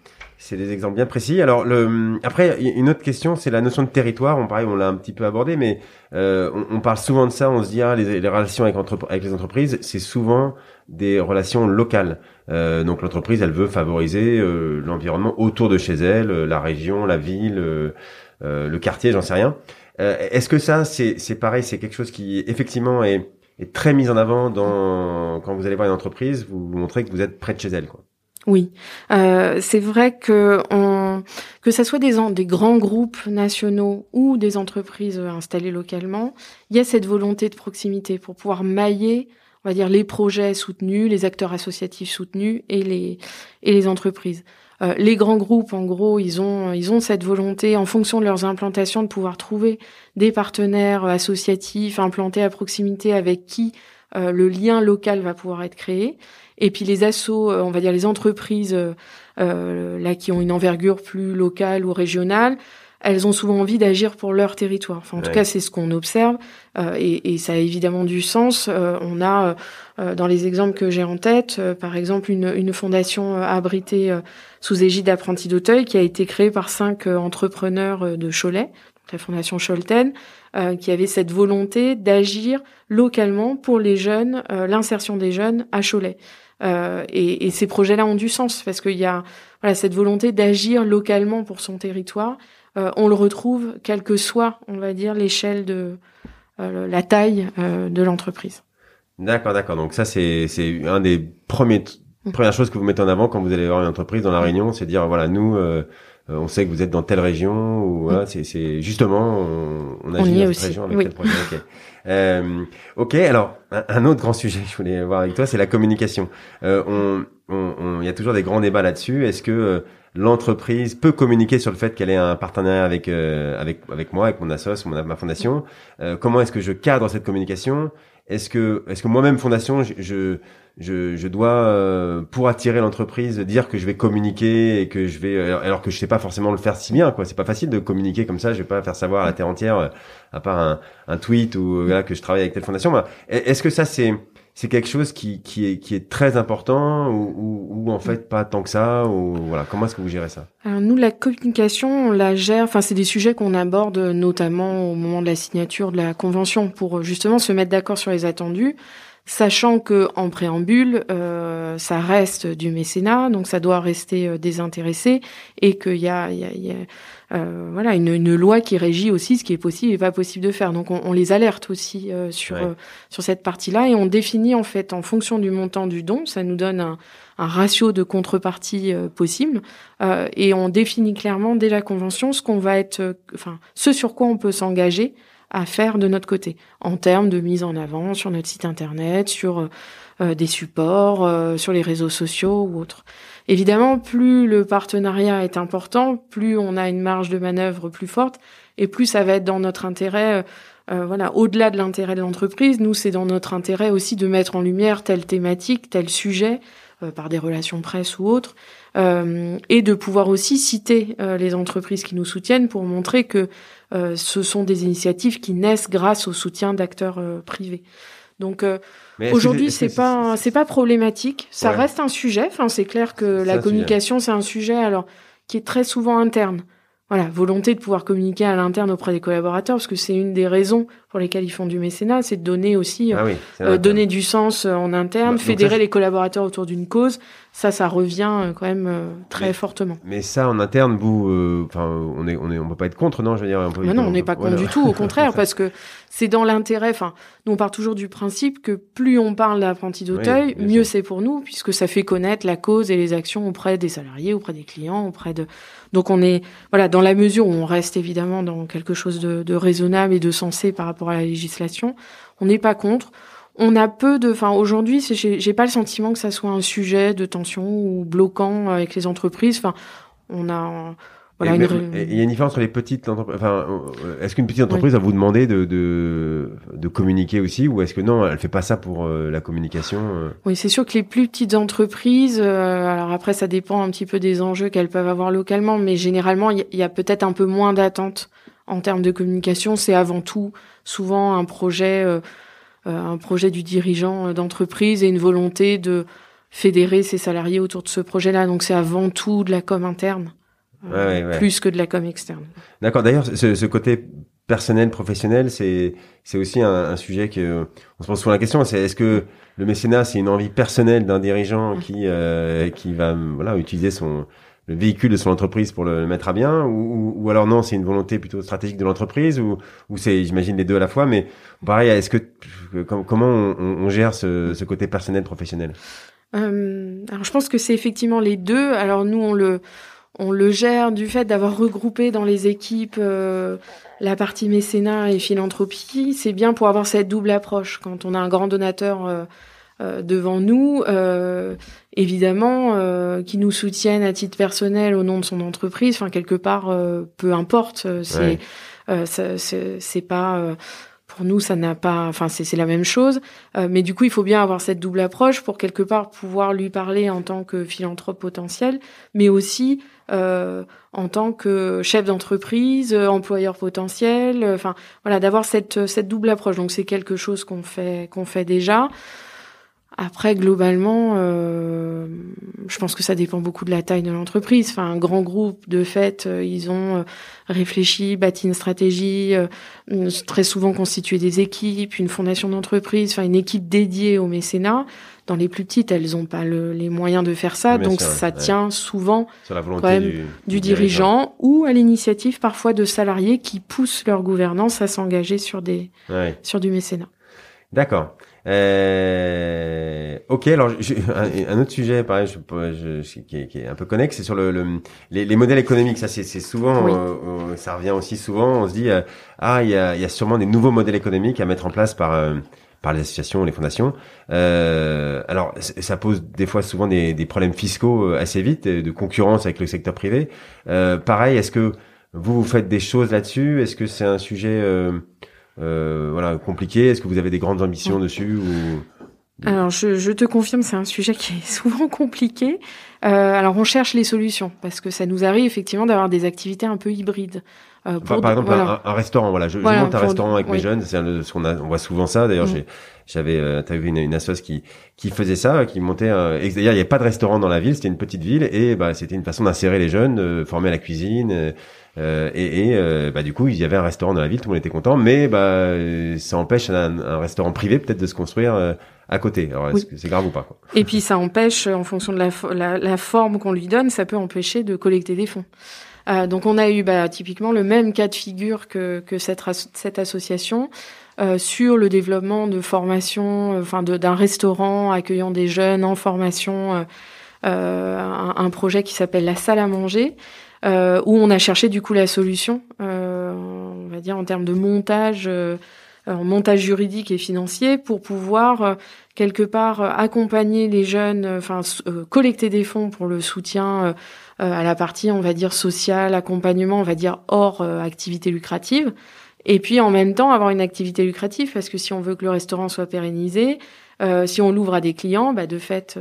c'est des exemples bien précis. Alors le après une autre question, c'est la notion de territoire. On pareil, on l'a un petit peu abordé, mais euh, on, parle souvent de ça. On se dit ah, les, les relations avec, entre, avec les entreprises, c'est souvent des relations locales. Euh, donc l'entreprise, elle veut favoriser euh, l'environnement autour de chez elle, euh, la région, la ville, euh, le quartier, j'en sais rien. Est-ce que ça, c'est c'est pareil, c'est quelque chose qui effectivement est, est très mis en avant dans quand vous allez voir une entreprise, vous, vous montrez que vous êtes près de chez elle, quoi. Oui, euh, c'est vrai que on, que ça soit des, grands groupes nationaux ou des entreprises installées localement, il y a cette volonté de proximité pour pouvoir mailler, on va dire, les projets soutenus, les acteurs associatifs soutenus et les et les entreprises. Euh, les grands groupes, en gros, ils ont ils ont cette volonté, en fonction de leurs implantations, de pouvoir trouver des partenaires associatifs implantés à proximité avec qui euh, le lien local va pouvoir être créé. Et puis les assos, euh, on va dire les entreprises euh, euh, là qui ont une envergure plus locale ou régionale, elles ont souvent envie d'agir pour leur territoire. Enfin, en tout cas, c'est ce qu'on observe, euh, et, et, ça a évidemment du sens. Euh, on a, euh, dans les exemples que j'ai en tête, par exemple, une, une fondation abritée sous égide d'Apprentis d'Auteuil qui a été créée par cinq entrepreneurs de Cholet, la fondation Cholten, qui avait cette volonté d'agir localement pour les jeunes, l'insertion des jeunes à Cholet. Euh, et, et, ces projets-là ont du sens parce qu'il y a voilà, cette volonté d'agir localement pour son territoire. Euh, on le retrouve quelle que soit, on va dire, l'échelle de euh, la taille euh, de l'entreprise. D'accord, d'accord. Donc ça, c'est c'est un des premiers mmh. premières choses que vous mettez en avant quand vous allez voir une entreprise dans la Réunion, c'est dire voilà nous. On sait que vous êtes dans telle région ou voilà, mmh. c'est justement on, on agit dans cette région avec oui. tel projet. Okay. Euh, ok, alors un, autre grand sujet [LAUGHS] que je voulais voir avec toi, c'est la communication. Euh, on, on, il y a toujours des grands débats là-dessus. Est-ce que euh, l'entreprise peut communiquer sur le fait qu'elle ait un partenariat avec euh, avec avec moi, avec mon assoce, mon ma fondation? Euh, Comment est-ce que je cadre cette communication? Est-ce que est-ce que moi-même fondation, je je, je dois euh, pour attirer l'entreprise dire que je vais communiquer et que je vais alors que je sais pas forcément le faire si bien quoi. C'est pas facile de communiquer comme ça. Je vais pas faire savoir à la terre entière à part un, un tweet ou voilà que je travaille avec telle fondation. Est-ce que ça c'est c'est quelque chose qui, qui, est, qui est très important ou, ou, en fait pas tant que ça ou voilà comment est-ce que vous gérez ça? Alors nous la communication on la gère enfin c'est des sujets qu'on aborde notamment au moment de la signature de la convention pour justement se mettre d'accord sur les attendus sachant que en préambule, euh, ça reste du mécénat, donc ça doit rester euh, désintéressé, et qu'il y a, y a, y a euh, voilà une, une, loi qui régit aussi ce qui est possible et pas possible de faire. Donc on, on les alerte aussi euh, sur euh, sur cette partie-là, et on définit en fait en fonction du montant du don, ça nous donne un, un ratio de contrepartie possible, et on définit clairement dès la convention ce qu'on va être, enfin ce sur quoi on peut s'engager à faire de notre côté en termes de mise en avant sur notre site internet, sur euh, des supports, euh, sur les réseaux sociaux ou autres. Évidemment, plus le partenariat est important, plus on a une marge de manœuvre plus forte et plus ça va être dans notre intérêt. Euh, voilà, au-delà de l'intérêt de l'entreprise, nous c'est dans notre intérêt aussi de mettre en lumière telle thématique, tel sujet par des relations presse ou autres, euh, et de pouvoir aussi citer euh, les entreprises qui nous soutiennent pour montrer que euh, ce sont des initiatives qui naissent grâce au soutien d'acteurs privés. Donc aujourd'hui, c'est pas c'est pas problématique. Ça reste un sujet. Enfin, c'est clair que la communication, c'est un sujet alors qui est très souvent interne voilà, volonté de pouvoir communiquer à l'interne auprès des collaborateurs, parce que c'est une des raisons pour lesquelles ils font du mécénat, c'est de donner aussi, ah euh, donner du sens euh, en interne, bah, fédérer les collaborateurs autour d'une cause. Ça, ça revient euh, quand même très fortement. Mais ça, en interne, vous, enfin, on est, on est, on peut pas être contre, non Je veux dire, un peu, non, on n'est pas contre du tout, au [LAUGHS] contraire, parce que c'est dans l'intérêt. Enfin, nous on part toujours du principe que plus on parle d'apprenti d'Auteuil, mieux c'est pour nous, puisque ça fait connaître la cause et les actions auprès des salariés, auprès des clients, auprès de donc on est voilà dans la mesure où on reste évidemment dans quelque chose de, de raisonnable et de sensé par rapport à la législation, on n'est pas contre. On a peu de, enfin aujourd'hui, j'ai pas le sentiment que ça soit un sujet de tension ou bloquant avec les entreprises. Enfin, on a il y a une différence entre les petites entreprises. Enfin, euh, est-ce qu'une petite entreprise va vous demander de, de, de communiquer aussi, ou est-ce que non, elle fait pas ça pour euh, la communication euh? Oui, c'est sûr que les plus petites entreprises. alors après, ça dépend un petit peu des enjeux qu'elles peuvent avoir localement, mais généralement, il y, a peut-être un peu moins d'attente en termes de communication. C'est avant tout souvent un projet, un projet du dirigeant d'entreprise et une volonté de fédérer ses salariés autour de ce projet-là. Donc c'est avant tout de la com interne plus que de la com externe. D'accord. D'ailleurs, ce, ce, côté personnel, professionnel, c'est c'est aussi un, un, sujet que on se pose souvent la question. C'est est-ce que le mécénat, c'est une envie personnelle d'un dirigeant qui euh, qui va voilà utiliser son le véhicule de son entreprise pour le mettre à bien ou, ou alors non c'est une volonté plutôt stratégique de l'entreprise ou, ou c'est j'imagine les deux à la fois mais pareil est-ce que comment on, on, gère ce, ce côté personnel professionnel? Euh, alors je pense que c'est effectivement les deux alors nous on le on le gère du fait d'avoir regroupé dans les équipes euh, la partie mécénat et philanthropie. C'est bien pour avoir cette double approche. Quand on a un grand donateur euh, devant nous, évidemment, qui nous soutienne à titre personnel au nom de son entreprise, enfin quelque part, peu importe. C'est c'est pas pour nous, ça n'a pas, enfin, c'est la même chose. mais du coup, il faut bien avoir cette double approche pour quelque part pouvoir lui parler en tant que philanthrope potentiel, mais aussi euh, en tant que chef d'entreprise, euh, employeur potentiel, euh, enfin voilà, d'avoir cette cette double approche. Donc c'est quelque chose qu'on fait qu'on fait déjà. Après, globalement, euh, je pense que ça dépend beaucoup de la taille de l'entreprise. Enfin, un grand groupe, de fait, ils ont réfléchi, bâti une stratégie, très souvent constitué des équipes, une fondation d'entreprise, enfin une équipe dédiée au mécénat. Dans les plus petites, elles n'ont pas les moyens de faire ça, donc ça tient souvent Sur la volonté du, dirigeant, ou à l'initiative parfois de salariés qui poussent leur gouvernance à s'engager sur des sur du mécénat. D'accord. Euh, ok, alors un, autre sujet, pareil, je, je, qui, est, qui, est, un peu connexe, c'est sur le, le les, les, modèles économiques. Ça, c'est souvent, euh, euh, ça revient aussi souvent. On se dit, euh, ah, il y a, y a, sûrement des nouveaux modèles économiques à mettre en place par par les associations, les fondations. Euh, alors, ça pose des fois souvent des, des, problèmes fiscaux euh, assez vite, de concurrence avec le secteur privé. Euh, pareil, est-ce que vous, vous faites des choses là-dessus? Est-ce que c'est un sujet euh, euh, voilà compliqué Est-ce que vous avez des grandes ambitions dessus ou... Alors, je, je, te confirme, c'est un sujet qui est [LAUGHS] souvent compliqué. Euh, alors, on cherche les solutions parce que ça nous arrive effectivement d'avoir des activités un peu hybrides. Euh, par, exemple, un, restaurant, voilà, je, monte un restaurant avec mes jeunes, c'est ce qu'on on voit souvent ça. D'ailleurs, mm. j'avais euh, interviewé une, une assoce qui qui faisait ça, qui montait. Un, d'ailleurs, il n'y avait pas de restaurant dans la ville, c'était une petite ville, et bah c'était une façon d'insérer les jeunes, de former à la cuisine. Euh, et, et euh, bah, du coup, il y avait un restaurant dans la ville, tout le monde était content, mais bah ça empêche un, un restaurant privé peut-être de se construire euh, à côté. Alors, est-ce que c'est grave ou pas quoi? Et puis ça empêche, en fonction de la, la, la forme qu'on lui donne, ça peut empêcher de collecter des fonds. Euh, donc on a eu bah, typiquement le même cas de figure que, que cette, cette association euh, sur le développement de formation, euh, enfin d'un restaurant accueillant des jeunes en formation, euh, un, un, projet qui s'appelle la salle à manger. Où on a cherché du coup la solution, on va dire en termes de montage, montage juridique et financier, pour pouvoir quelque part accompagner les jeunes, enfin collecter des fonds pour le soutien euh, à la partie, on va dire, sociale, accompagnement, on va dire, hors euh, activité lucrative. Et puis en même temps avoir une activité lucrative parce que si on veut que le restaurant soit pérennisé, euh, si on l'ouvre à des clients, bah de fait,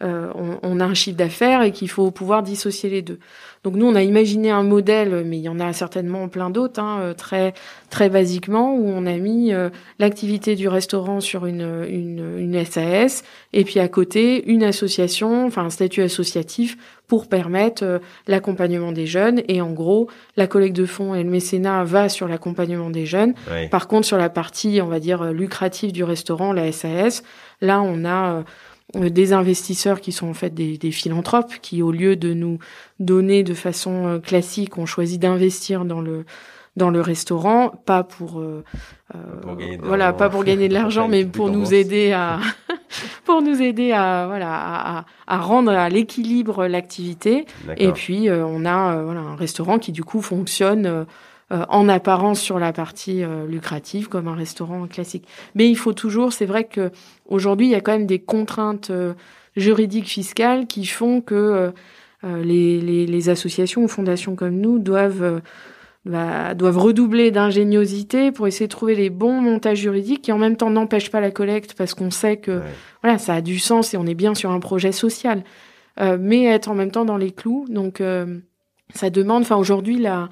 euh, on, on, a un chiffre d'affaires et qu'il faut pouvoir dissocier les deux. Donc nous, on a imaginé un modèle, mais il y en a certainement plein d'autres, hein, euh, très très basiquement, où on a mis euh, l'activité du restaurant sur une, une, une, SAS et puis à côté une association, enfin un statut associatif pour permettre l'accompagnement des jeunes. Et en gros, la collecte de fonds et le mécénat va sur l'accompagnement des jeunes. Par contre, sur la partie, on va dire, lucrative du restaurant, la SAS, là, on a des investisseurs qui sont en fait des, des, philanthropes qui au lieu de nous donner de façon euh, classique ont choisi d'investir dans le dans le restaurant pas pour, euh, voilà pas pour gagner de l'argent [LAUGHS] mais pour nous aider à [LAUGHS] pour nous aider à voilà à, à rendre à l'équilibre l'activité. Et puis on a voilà un restaurant qui du coup fonctionne euh, en apparence sur la partie euh, lucrative comme un restaurant classique. Mais il faut toujours, c'est vrai que aujourd'hui il y a quand même des contraintes euh, juridiques fiscales qui font que les, les, les, associations ou fondations comme nous doivent bah, doivent redoubler d'ingéniosité pour essayer de trouver les bons montages juridiques qui en même temps n'empêchent pas la collecte parce qu'on sait que voilà ça a du sens et on est bien sur un projet social, mais être en même temps dans les clous. Donc ça demande, enfin aujourd'hui la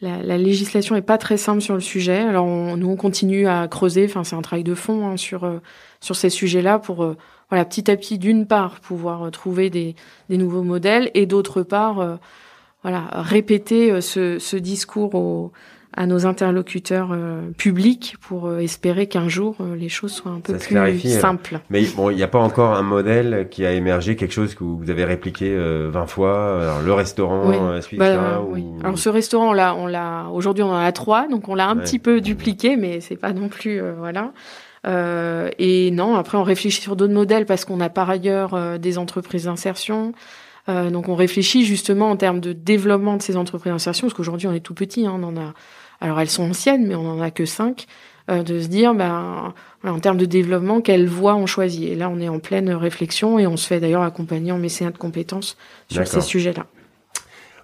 la, la, législation est pas très simple sur le sujet. Alors nous on continue à creuser. Enfin c'est un travail de fond hein, sur euh, sur ces sujets-là pour euh, voilà petit à petit d'une part pouvoir euh, trouver des, des nouveaux modèles et d'autre part voilà répéter ce, ce discours à nos interlocuteurs euh, publics pour euh, espérer qu'un jour euh, les choses soient un peu plus simples. Mais bon, il n'y a pas encore un modèle qui a émergé, quelque chose que vous avez répliqué 20 fois, alors, le restaurant suisse. Bah, oui. Alors ce restaurant, l'a, on l'a, aujourd'hui on en a trois, donc on l'a un petit peu dupliqué, mais c'est pas non plus voilà. et non, après on réfléchit sur d'autres modèles parce qu'on a par ailleurs des entreprises d'insertion. donc on réfléchit justement en termes de développement de ces entreprises d'insertion, parce qu'aujourd'hui on est tout petit, hein, on en a alors elles sont anciennes, mais on en a que cinq, euh, de se dire, ben, en termes de développement, quelle voie on choisit. Et là, on est en pleine réflexion et on se fait d'ailleurs accompagner en mécénat de compétences sur ces sujets-là.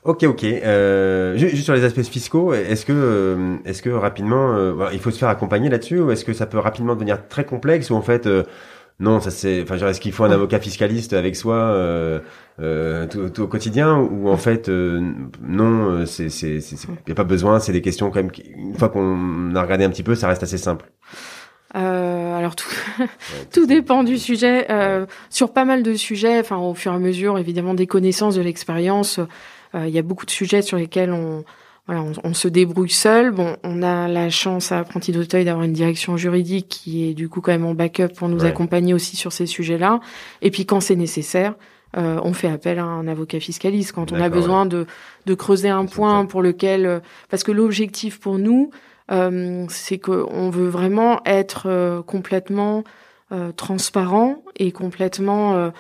Ok, ok. Euh, juste sur les aspects fiscaux, est-ce que, euh, est-ce que rapidement, euh, il faut se faire accompagner là-dessus, ou est-ce que ça peut rapidement devenir très complexe, ou en fait, non, ça c'est. Enfin, est-ce qu'il faut un avocat fiscaliste avec soi euh, euh, tout, au quotidien ou en fait euh, non, euh, c'est c'est il y a pas besoin. C'est des questions quand même. Une fois qu'on a regardé un petit peu, ça reste assez simple. Euh, alors tout, [LAUGHS] tout dépend du sujet. Euh, sur pas mal de sujets, enfin au fur et à mesure, évidemment, des connaissances, de l'expérience, il y a beaucoup de sujets sur lesquels on, voilà, on, se débrouille seul. Bon, on a la chance à Apprenti d'Auteuil d'avoir une direction juridique qui est du coup quand même en backup pour nous accompagner aussi sur ces sujets-là. Et puis quand c'est nécessaire, euh, on fait appel à un avocat fiscaliste quand on a besoin de, de creuser un point pour lequel, euh, parce que l'objectif pour nous, euh, c'est qu'on veut vraiment être euh, complètement transparent et complètement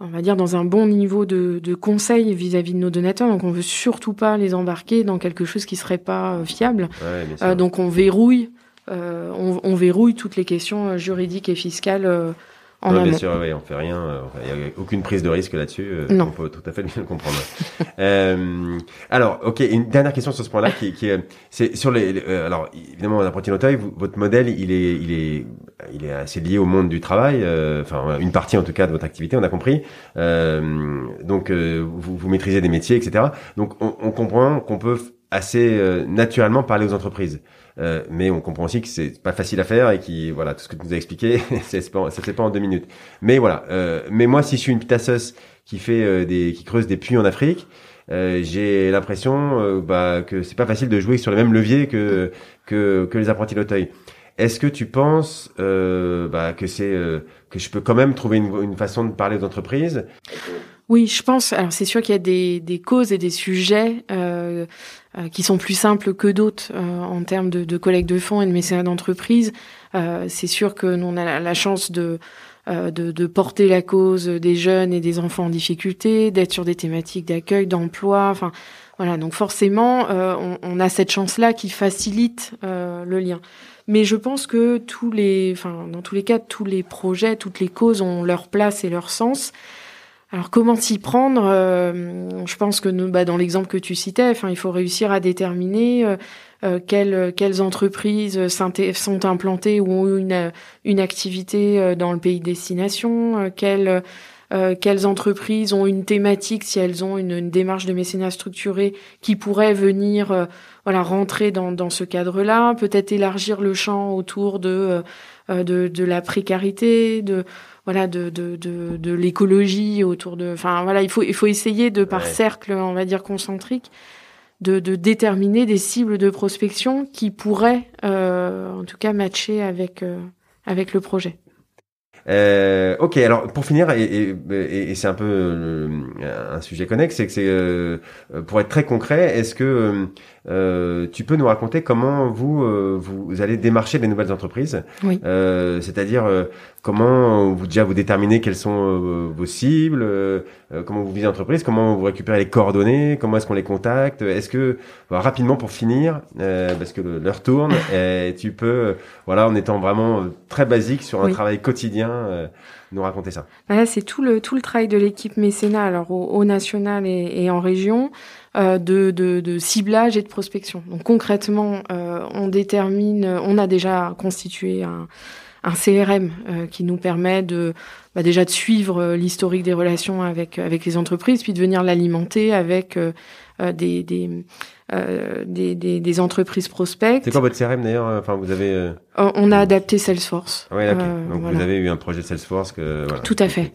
on va dire, dans un bon niveau de, de conseil vis-à-vis de nos donateurs. Donc, on veut surtout pas les embarquer dans quelque chose qui serait pas euh, fiable. Euh, donc, on verrouille, euh, on, on, verrouille toutes les questions juridiques et fiscales en Bien sûr, oui, on fait rien. Euh, il n'y a aucune prise de risque là-dessus. Euh, non. On peut tout à fait bien le comprendre. [LAUGHS] euh, alors, ok, une dernière question sur ce point-là qui, qui c'est sur les. Euh, alors, évidemment, apprenti Noteuil, votre modèle, il est, il est, il est assez lié au monde du travail. Enfin, une partie en tout cas de votre activité, on a compris. donc, vous, vous maîtrisez des métiers, etc. Donc, on, on comprend qu'on peut assez naturellement parler aux entreprises. Mais on comprend aussi que c'est pas facile à faire et qui voilà tout ce que tu nous as expliqué, [LAUGHS] ça se fait pas en deux minutes. Mais voilà. mais moi, si je suis une pitasseuse qui fait des qui creuse des puits en Afrique, euh, j'ai l'impression euh, bah, que c'est pas facile de jouer sur les mêmes leviers que que, que les apprentis d'Auteuil. Est-ce que tu penses euh, bah, que c'est euh, que je peux quand même trouver une, une façon de parler aux entreprises? Oui, je pense. Alors c'est sûr qu'il y a des, des causes et des sujets euh, qui sont plus simples que d'autres en termes de, de collecte de fonds et de mécénat d'entreprise. c'est sûr que nous on a la chance de euh, de, de, porter la cause des jeunes et des enfants en difficulté, d'être sur des thématiques d'accueil, d'emploi. Enfin, voilà. Donc forcément, euh, on, on, a cette chance-là qui facilite euh, le lien. Mais je pense que tous les, enfin, dans tous les cas, tous les projets, toutes les causes ont leur place et leur sens. Alors comment s'y prendre Je pense que nous, bah, dans l'exemple que tu citais, il faut réussir à déterminer euh, quelles, quelles entreprises sont implantées ou ont une, une activité euh, dans le pays de destination, euh, quelles, entreprises ont une thématique, si elles ont une, une démarche de mécénat structurée qui pourrait venir voilà rentrer dans, dans ce cadre-là, peut-être élargir le champ autour de, de, de la précarité, de voilà de de de, de l'écologie autour de enfin voilà il faut il faut essayer de par cercle on va dire concentrique de, de, déterminer des cibles de prospection qui pourraient, euh, en tout cas, matcher avec, euh, avec le projet. Euh, ok, alors pour finir, et, et, et c'est un peu euh, un sujet connexe, c'est que c'est euh, pour être très concret, est-ce que euh, tu peux nous raconter comment vous vous allez démarcher des nouvelles entreprises oui. C'est-à-dire comment vous déjà vous déterminez quelles sont vos cibles, comment vous visez l'entreprise, comment vous récupérez les coordonnées, comment est-ce qu'on les contacte Est-ce que rapidement pour finir, parce que l'heure tourne, [LAUGHS] tu peux voilà en étant vraiment très basique sur un travail quotidien euh, nous raconter ça. Bah C'est tout le, tout le travail de l'équipe mécénat, alors au, national et, en région, euh, de, ciblage et de prospection. Donc concrètement, euh, on détermine, on a déjà constitué un, CRM qui nous permet de bah déjà de suivre l'historique des relations avec les entreprises, puis de venir l'alimenter avec des, euh, des, des, des, entreprises prospects. C'est quoi votre CRM d'ailleurs Enfin, vous avez. Euh, on a adapté Salesforce. Ah euh, Donc vous avez eu un projet Salesforce que. Voilà, Tout à fait.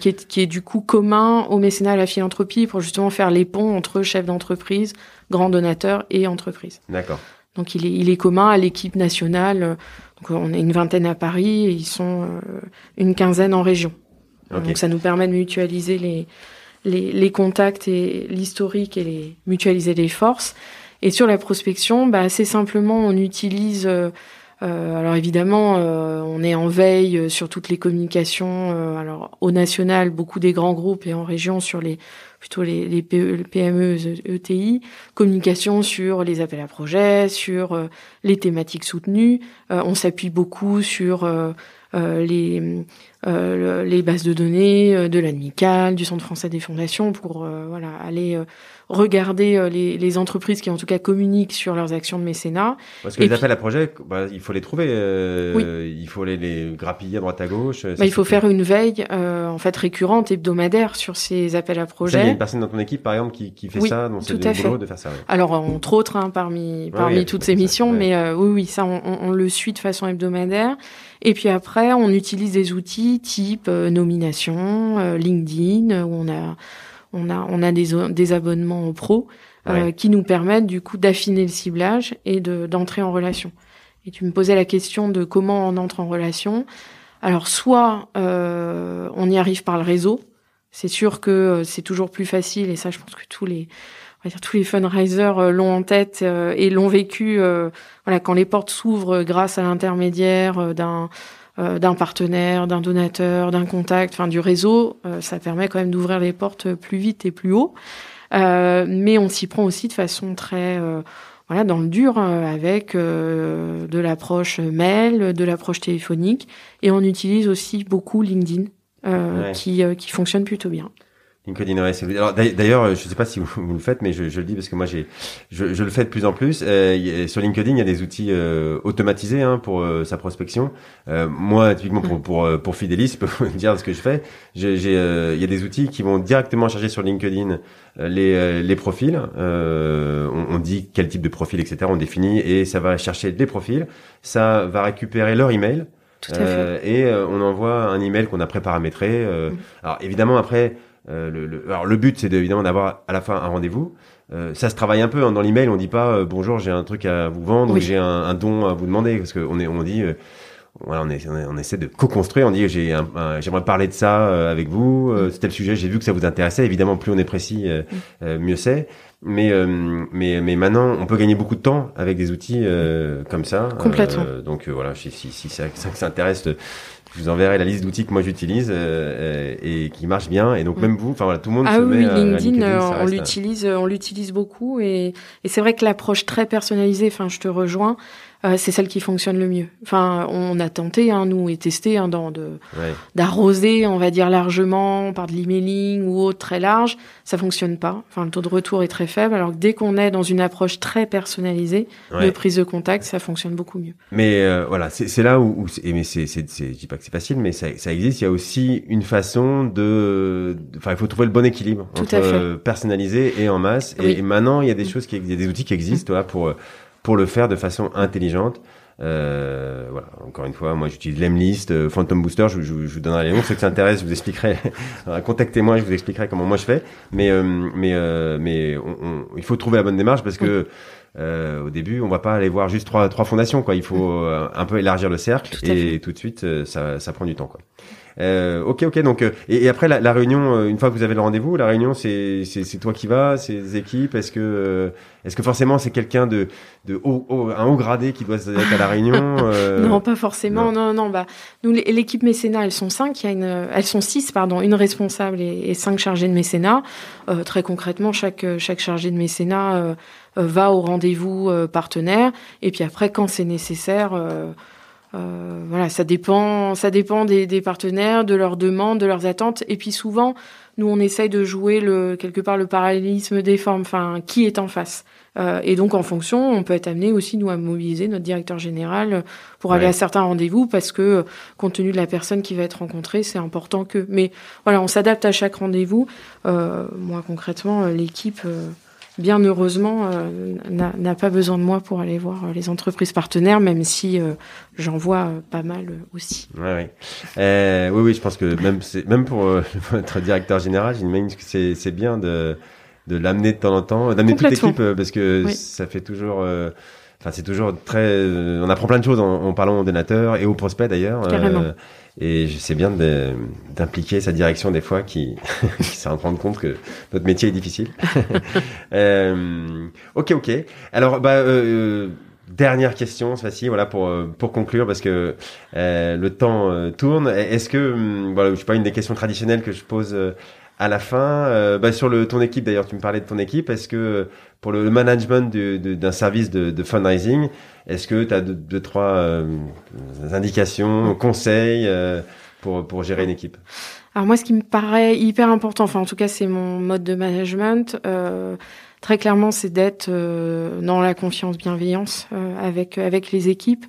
qui, est, qui est du coup commun au mécénat à la philanthropie pour justement faire les ponts entre chefs d'entreprise, grands donateurs et entreprises. D'accord. Donc il est, il est commun à l'équipe nationale. Donc on est une vingtaine à Paris et ils sont une quinzaine en région. Donc ça nous permet de mutualiser les, les, les contacts et l'historique et les mutualiser les forces. Et sur la prospection, bah, assez simplement, on utilise. Euh, euh alors évidemment, euh, on est en veille sur toutes les communications. Euh, alors au national, beaucoup des grands groupes et en région sur les plutôt les, les PME, ETI, communication sur les appels à projets, sur les thématiques soutenues. on s'appuie beaucoup sur euh, les, euh, les bases de données euh, de l'ANMICAL, du Centre français des fondations, pour voilà aller regarder les, les, entreprises qui en tout cas communiquent sur leurs actions de mécénat. Parce que les appels à projets, bah, il faut les trouver, il faut les, les, grappiller à droite à gauche. Bah, il faut faire une veille en fait récurrente, hebdomadaire sur ces appels à projets. il y a une personne dans ton équipe par exemple qui, qui fait ça, donc c'est boulot de faire ça. Alors entre autres hein, parmi parmi toutes ces missions, mais oui oui ça on, on, le suit de façon hebdomadaire. Et puis après, on utilise des outils type euh, nomination, euh, LinkedIn, où on a on a on a des, des abonnements pro euh, qui nous permettent du coup d'affiner le ciblage et de d'entrer en relation. Et tu me posais la question de comment on entre en relation. Alors soit on y arrive par le réseau. C'est sûr que c'est toujours plus facile et ça, je pense que tous les va dire tous les fundraisers euh, l'ont en tête euh, et l'ont vécu. Euh, voilà, quand les portes s'ouvrent grâce à l'intermédiaire d'un d'un partenaire, d'un donateur, d'un contact, enfin du réseau, ça permet quand même d'ouvrir les portes plus vite et plus haut. mais on s'y prend aussi de façon très voilà dans le dur avec de l'approche mail, de l'approche téléphonique et on utilise aussi beaucoup LinkedIn qui qui fonctionne plutôt bien. LinkedIn. Alors d'ailleurs, je sais pas si vous, le faites, mais je, je, le dis parce que moi j'ai, je, je, le fais de plus en plus. Euh, sur LinkedIn, il y a des outils euh, automatisés hein, pour euh, sa prospection. Euh, moi, typiquement pour pour pour Fidelis, [LAUGHS] je peux vous dire ce que je fais. J'ai, il y a des outils qui vont directement charger sur LinkedIn les les profils. On, on, dit quel type de profil, etc. On définit et ça va chercher des profils. Ça va récupérer leur email. Tout à fait. et on envoie un email qu'on a préparamétré. Mm. Alors évidemment après euh, le, le, alors le but c'est évidemment d'avoir à la fin un rendez-vous. Euh, ça se travaille un peu hein. dans l'email. On dit pas euh, bonjour, j'ai un truc à vous vendre ou j'ai un, un, don à vous demander parce qu'on est on dit euh, voilà, on, est, on, essaie de co-construire. On dit j'ai j'aimerais parler de ça avec vous. Mm. C'était le sujet. J'ai vu que ça vous intéressait. Évidemment, plus on est précis, mm. mieux c'est. Mais mais mais maintenant, on peut gagner beaucoup de temps avec des outils comme ça. Complètement. donc voilà, si, si, si ça, ça, ça intéresse je vous enverrai la liste d'outils que moi j'utilise euh, et qui marche bien. Et donc mm. même vous, enfin voilà, tout le monde ah se oui, met LinkedIn, euh, on l'utilise, on l'utilise beaucoup et, et c'est vrai que l'approche très personnalisée, enfin je te rejoins, euh, c'est celle qui fonctionne le mieux. Enfin, on a tenté, hein, nous, et testé hein, dans de d'arroser, on va dire largement par de l'emailing ou autre très large, ça fonctionne pas. Enfin, le taux de retour est très faible. Alors que dès qu'on est dans une approche très personnalisée de prise de contact, ça fonctionne beaucoup mieux. Mais euh, voilà, c'est là où, et mais c'est, c'est, je dis pas que c'est facile, mais ça, ça, existe. Il y a aussi une façon de, enfin, il faut trouver le bon équilibre Tout entre personnalisé et en masse. Et, maintenant, il y a des choses qui, il y a des outils qui existent, voilà, pour pour le faire de façon intelligente. Euh, voilà, encore une fois, moi j'utilise Lemlist, euh, Phantom Booster, je, je, je, vous donnerai les noms, ceux qui s'intéressent, je vous expliquerai, [LAUGHS] contactez-moi, je vous expliquerai comment moi je fais, mais euh, mais euh, mais on, il faut trouver la bonne démarche parce que euh, au début, on va pas aller voir juste trois trois fondations quoi, il faut un peu élargir le cercle et tout de suite ça ça prend du temps quoi. Euh, ok, ok. Donc, euh, et, et, après la, la, réunion, euh, une fois que vous avez le rendez-vous, la réunion, c'est c'est toi qui vas, c'est les équipes. Est-ce que euh, est-ce que forcément c'est quelqu'un de de haut, un haut gradé qui doit être à la réunion [LAUGHS] Non, pas forcément. Non, non. bah nous l'équipe mécénat, elles sont cinq. Il y a une, elles sont six, pardon, une responsable et, et cinq chargés de mécénat. très concrètement, chaque chaque chargé de mécénat va au rendez-vous partenaire. Et puis après, quand c'est nécessaire. Euh, voilà, ça dépend, ça dépend des, des, partenaires, de leurs demandes, de leurs attentes. Et puis souvent, nous, on essaye de jouer le, quelque part le parallélisme des formes, enfin, qui est en face. Euh, et donc, en fonction, on peut être amené aussi, nous, à mobiliser notre directeur général pour aller à certains rendez-vous parce que, compte tenu de la personne qui va être rencontrée, c'est important que. Mais voilà, on s'adapte à chaque rendez-vous. Euh, moi, concrètement, l'équipe. Euh, bien heureusement, euh, n'a pas besoin de moi pour aller voir euh, les entreprises partenaires, même si euh, j'en vois pas mal aussi. Ouais, ouais. oui, oui, je pense que même, même pour [LAUGHS] votre directeur général, j'imagine que c'est bien de, de l'amener de temps en temps, d'amener toute l'équipe, parce que ça fait toujours... Enfin, c'est toujours très. on apprend plein de choses en, parlant aux donateurs et aux prospects d'ailleurs. Carrément. Et je sais bien d'impliquer sa direction des fois qui, [LAUGHS] qui s'en rendre compte que notre métier est difficile. [LAUGHS] euh, ok, ok. Alors, bah, euh, dernière question, cette fois-ci, voilà, pour, pour conclure, parce que euh, le temps euh, tourne. Est-ce que, hum, voilà, je sais pas, une des questions traditionnelles que je pose euh, à la fin, euh, bah, sur le, ton équipe d'ailleurs, tu me parlais de ton équipe, est-ce que pour le management d'un service de, de, fundraising, est-ce que tu as deux, deux, trois euh, indications, conseils euh, pour, pour gérer une équipe? Alors moi, ce qui me paraît hyper important, enfin en tout cas c'est mon mode de management, très clairement c'est d'être dans la confiance, bienveillance avec, avec les équipes.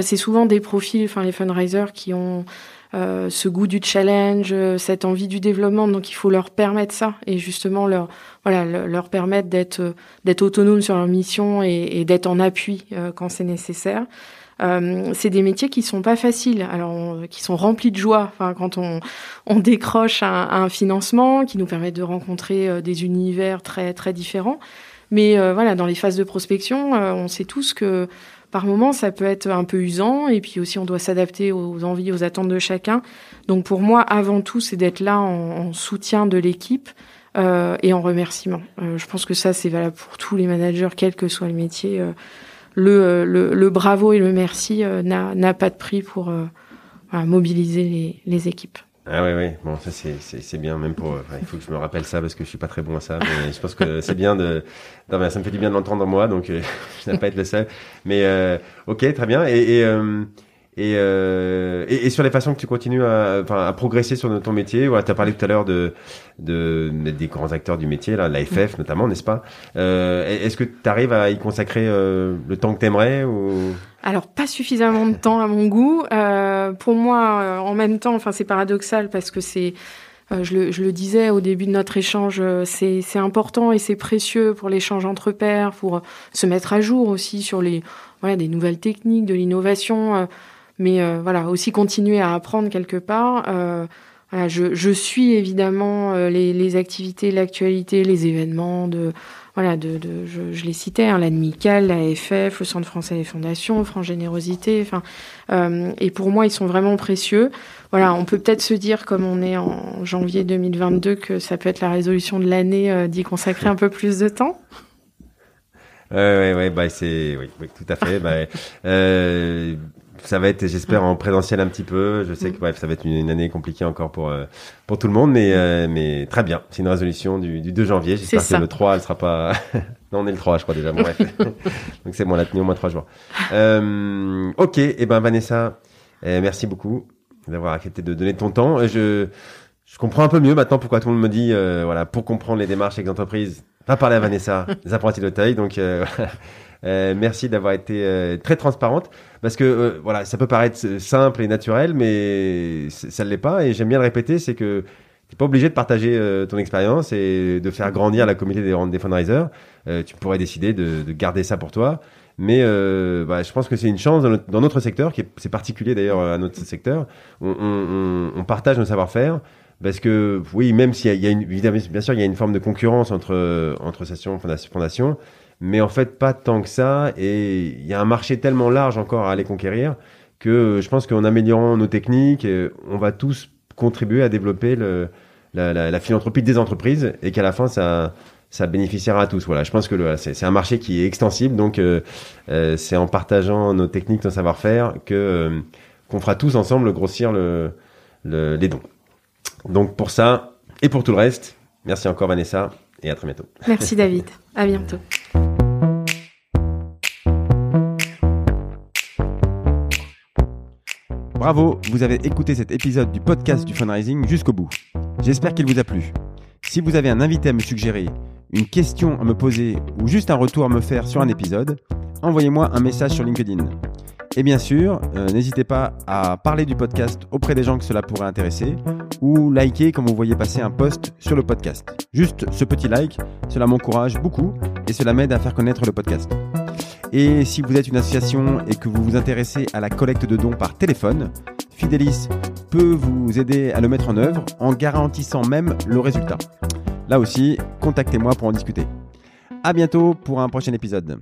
c'est souvent des profils, enfin les fundraisers qui ont euh, ce goût du challenge, euh, cette envie du développement. Donc il faut leur permettre ça et justement leur voilà leur permettre d'être euh, d'être autonomes sur leur mission et, d'être en appui quand c'est nécessaire. C'est des métiers qui sont pas faciles, alors qui sont remplis de joie. Quand on, on décroche un, un financement qui nous permet de rencontrer des univers très très différents, mais voilà, dans les phases de prospection, on sait tous que par moment, ça peut être un peu usant, et puis aussi on doit s'adapter aux envies, aux attentes de chacun. Donc pour moi, avant tout, c'est d'être là en, soutien de l'équipe euh, et en remerciement. Euh, je pense que ça, c'est valable pour tous les managers, quel que soit le métier. Euh, le, le, le, bravo et le merci n'a pas de prix pour mobiliser les équipes. Ah oui, oui. Bon, ça c'est bien, même pour. il faut que je me rappelle ça parce que je suis pas très bon à ça. Mais je pense que c'est bien de. Non, mais ça me fait du bien de l'entendre moi, donc euh, [LAUGHS] je n'ai pas être le seul. Mais euh, ok, très bien. Et, et, euh, Et, euh, et, et, sur les façons que tu continues à, à progresser sur ton métier, voilà, tu as parlé tout à l'heure de, de, des grands acteurs du métier, là, l'AFF notamment, n'est-ce pas? Euh, Est-ce que tu arrives à y consacrer euh, le temps que tu aimerais ou... Alors, pas suffisamment de temps à mon goût. Euh, pour moi, euh, en même temps, enfin, c'est paradoxal parce que c'est... Euh, je le, je, le, disais au début de notre échange, c'est important et c'est précieux pour l'échange entre pairs, pour se mettre à jour aussi sur les voilà des nouvelles techniques, de l'innovation mais euh, voilà, aussi continuer à apprendre quelque part. Euh, voilà, je, je, suis évidemment euh, les, les, activités, l'actualité, les événements de voilà, de, de je, je, les citais, hein, l'ADMICAL, l'AFF, le Centre français des fondations, France Générosité, enfin, euh, et pour moi, ils sont vraiment précieux. Voilà, on peut peut-être se dire, comme on est en janvier 2022, que ça peut être la résolution de l'année d'y consacrer un peu plus de temps. Euh, ouais, ouais, bah c'est, oui, oui, tout à fait. bah, [LAUGHS] euh, ça va être, j'espère, en présentiel un petit peu. Je sais que bref, ça va être une, année compliquée encore pour euh, pour tout le monde, mais euh, mais très bien. C'est une résolution du, du 2 janvier. J'espère que le 3, elle sera pas. [LAUGHS] non, on est le 3, je crois déjà. Bon, bref. [LAUGHS] Donc c'est bon, on a tenu au moins trois jours. Euh, ok, et eh ben Vanessa, eh, merci beaucoup d'avoir accepté de donner ton temps. Je je comprends un peu mieux maintenant pourquoi tout le monde me dit, euh, voilà, pour comprendre les démarches avec les entreprises, pas parler à Vanessa, [LAUGHS] les apprentis d'Auteuil. Donc Euh, merci d'avoir été euh, très transparente parce que euh, voilà, ça peut paraître simple et naturel, mais ça ne l'est pas. Et j'aime bien le répéter, c'est que tu n'es pas obligé de partager ton expérience et de faire grandir la communauté des, des fundraisers. tu pourrais décider de, de, garder ça pour toi. Mais bah, je pense que c'est une chance dans notre, secteur, qui est, c'est particulier d'ailleurs à notre secteur. On, partage nos savoir-faire parce que oui, même s'il y y a une, bien sûr, il y a une forme de concurrence entre entre sessions fondation, fondation mais en fait pas tant que ça. Et il y a un marché tellement large encore à aller conquérir que je pense qu'en améliorant nos techniques, euh, on va tous contribuer à développer le, la, la, la, philanthropie des entreprises et qu'à la fin ça ça bénéficiera à tous. Voilà, je pense que c'est un marché qui est extensible, donc euh, euh, c'est en partageant nos techniques, nos savoir-faire que euh, qu'on fera tous ensemble grossir le, le, les dons. Donc pour ça et pour tout le reste, merci encore Vanessa et à très bientôt. Merci David, à bientôt. Bravo, vous avez écouté cet épisode du podcast du fundraising jusqu'au bout. J'espère qu'il vous a plu. Si vous avez un invité à me suggérer, une question à me poser ou juste un retour à me faire sur un épisode, envoyez-moi un message sur LinkedIn. Et bien sûr, euh, n'hésitez pas à parler du podcast auprès des gens que cela pourrait intéresser ou liker quand vous voyez passer un post sur le podcast. Juste ce petit like, cela m'encourage beaucoup et cela m'aide à faire connaître le podcast. Et si vous êtes une association et que vous vous intéressez à la collecte de dons par téléphone, Fidelis peut vous aider à le mettre en œuvre en garantissant même le résultat. Là aussi, contactez-moi pour en discuter. À bientôt pour un prochain épisode.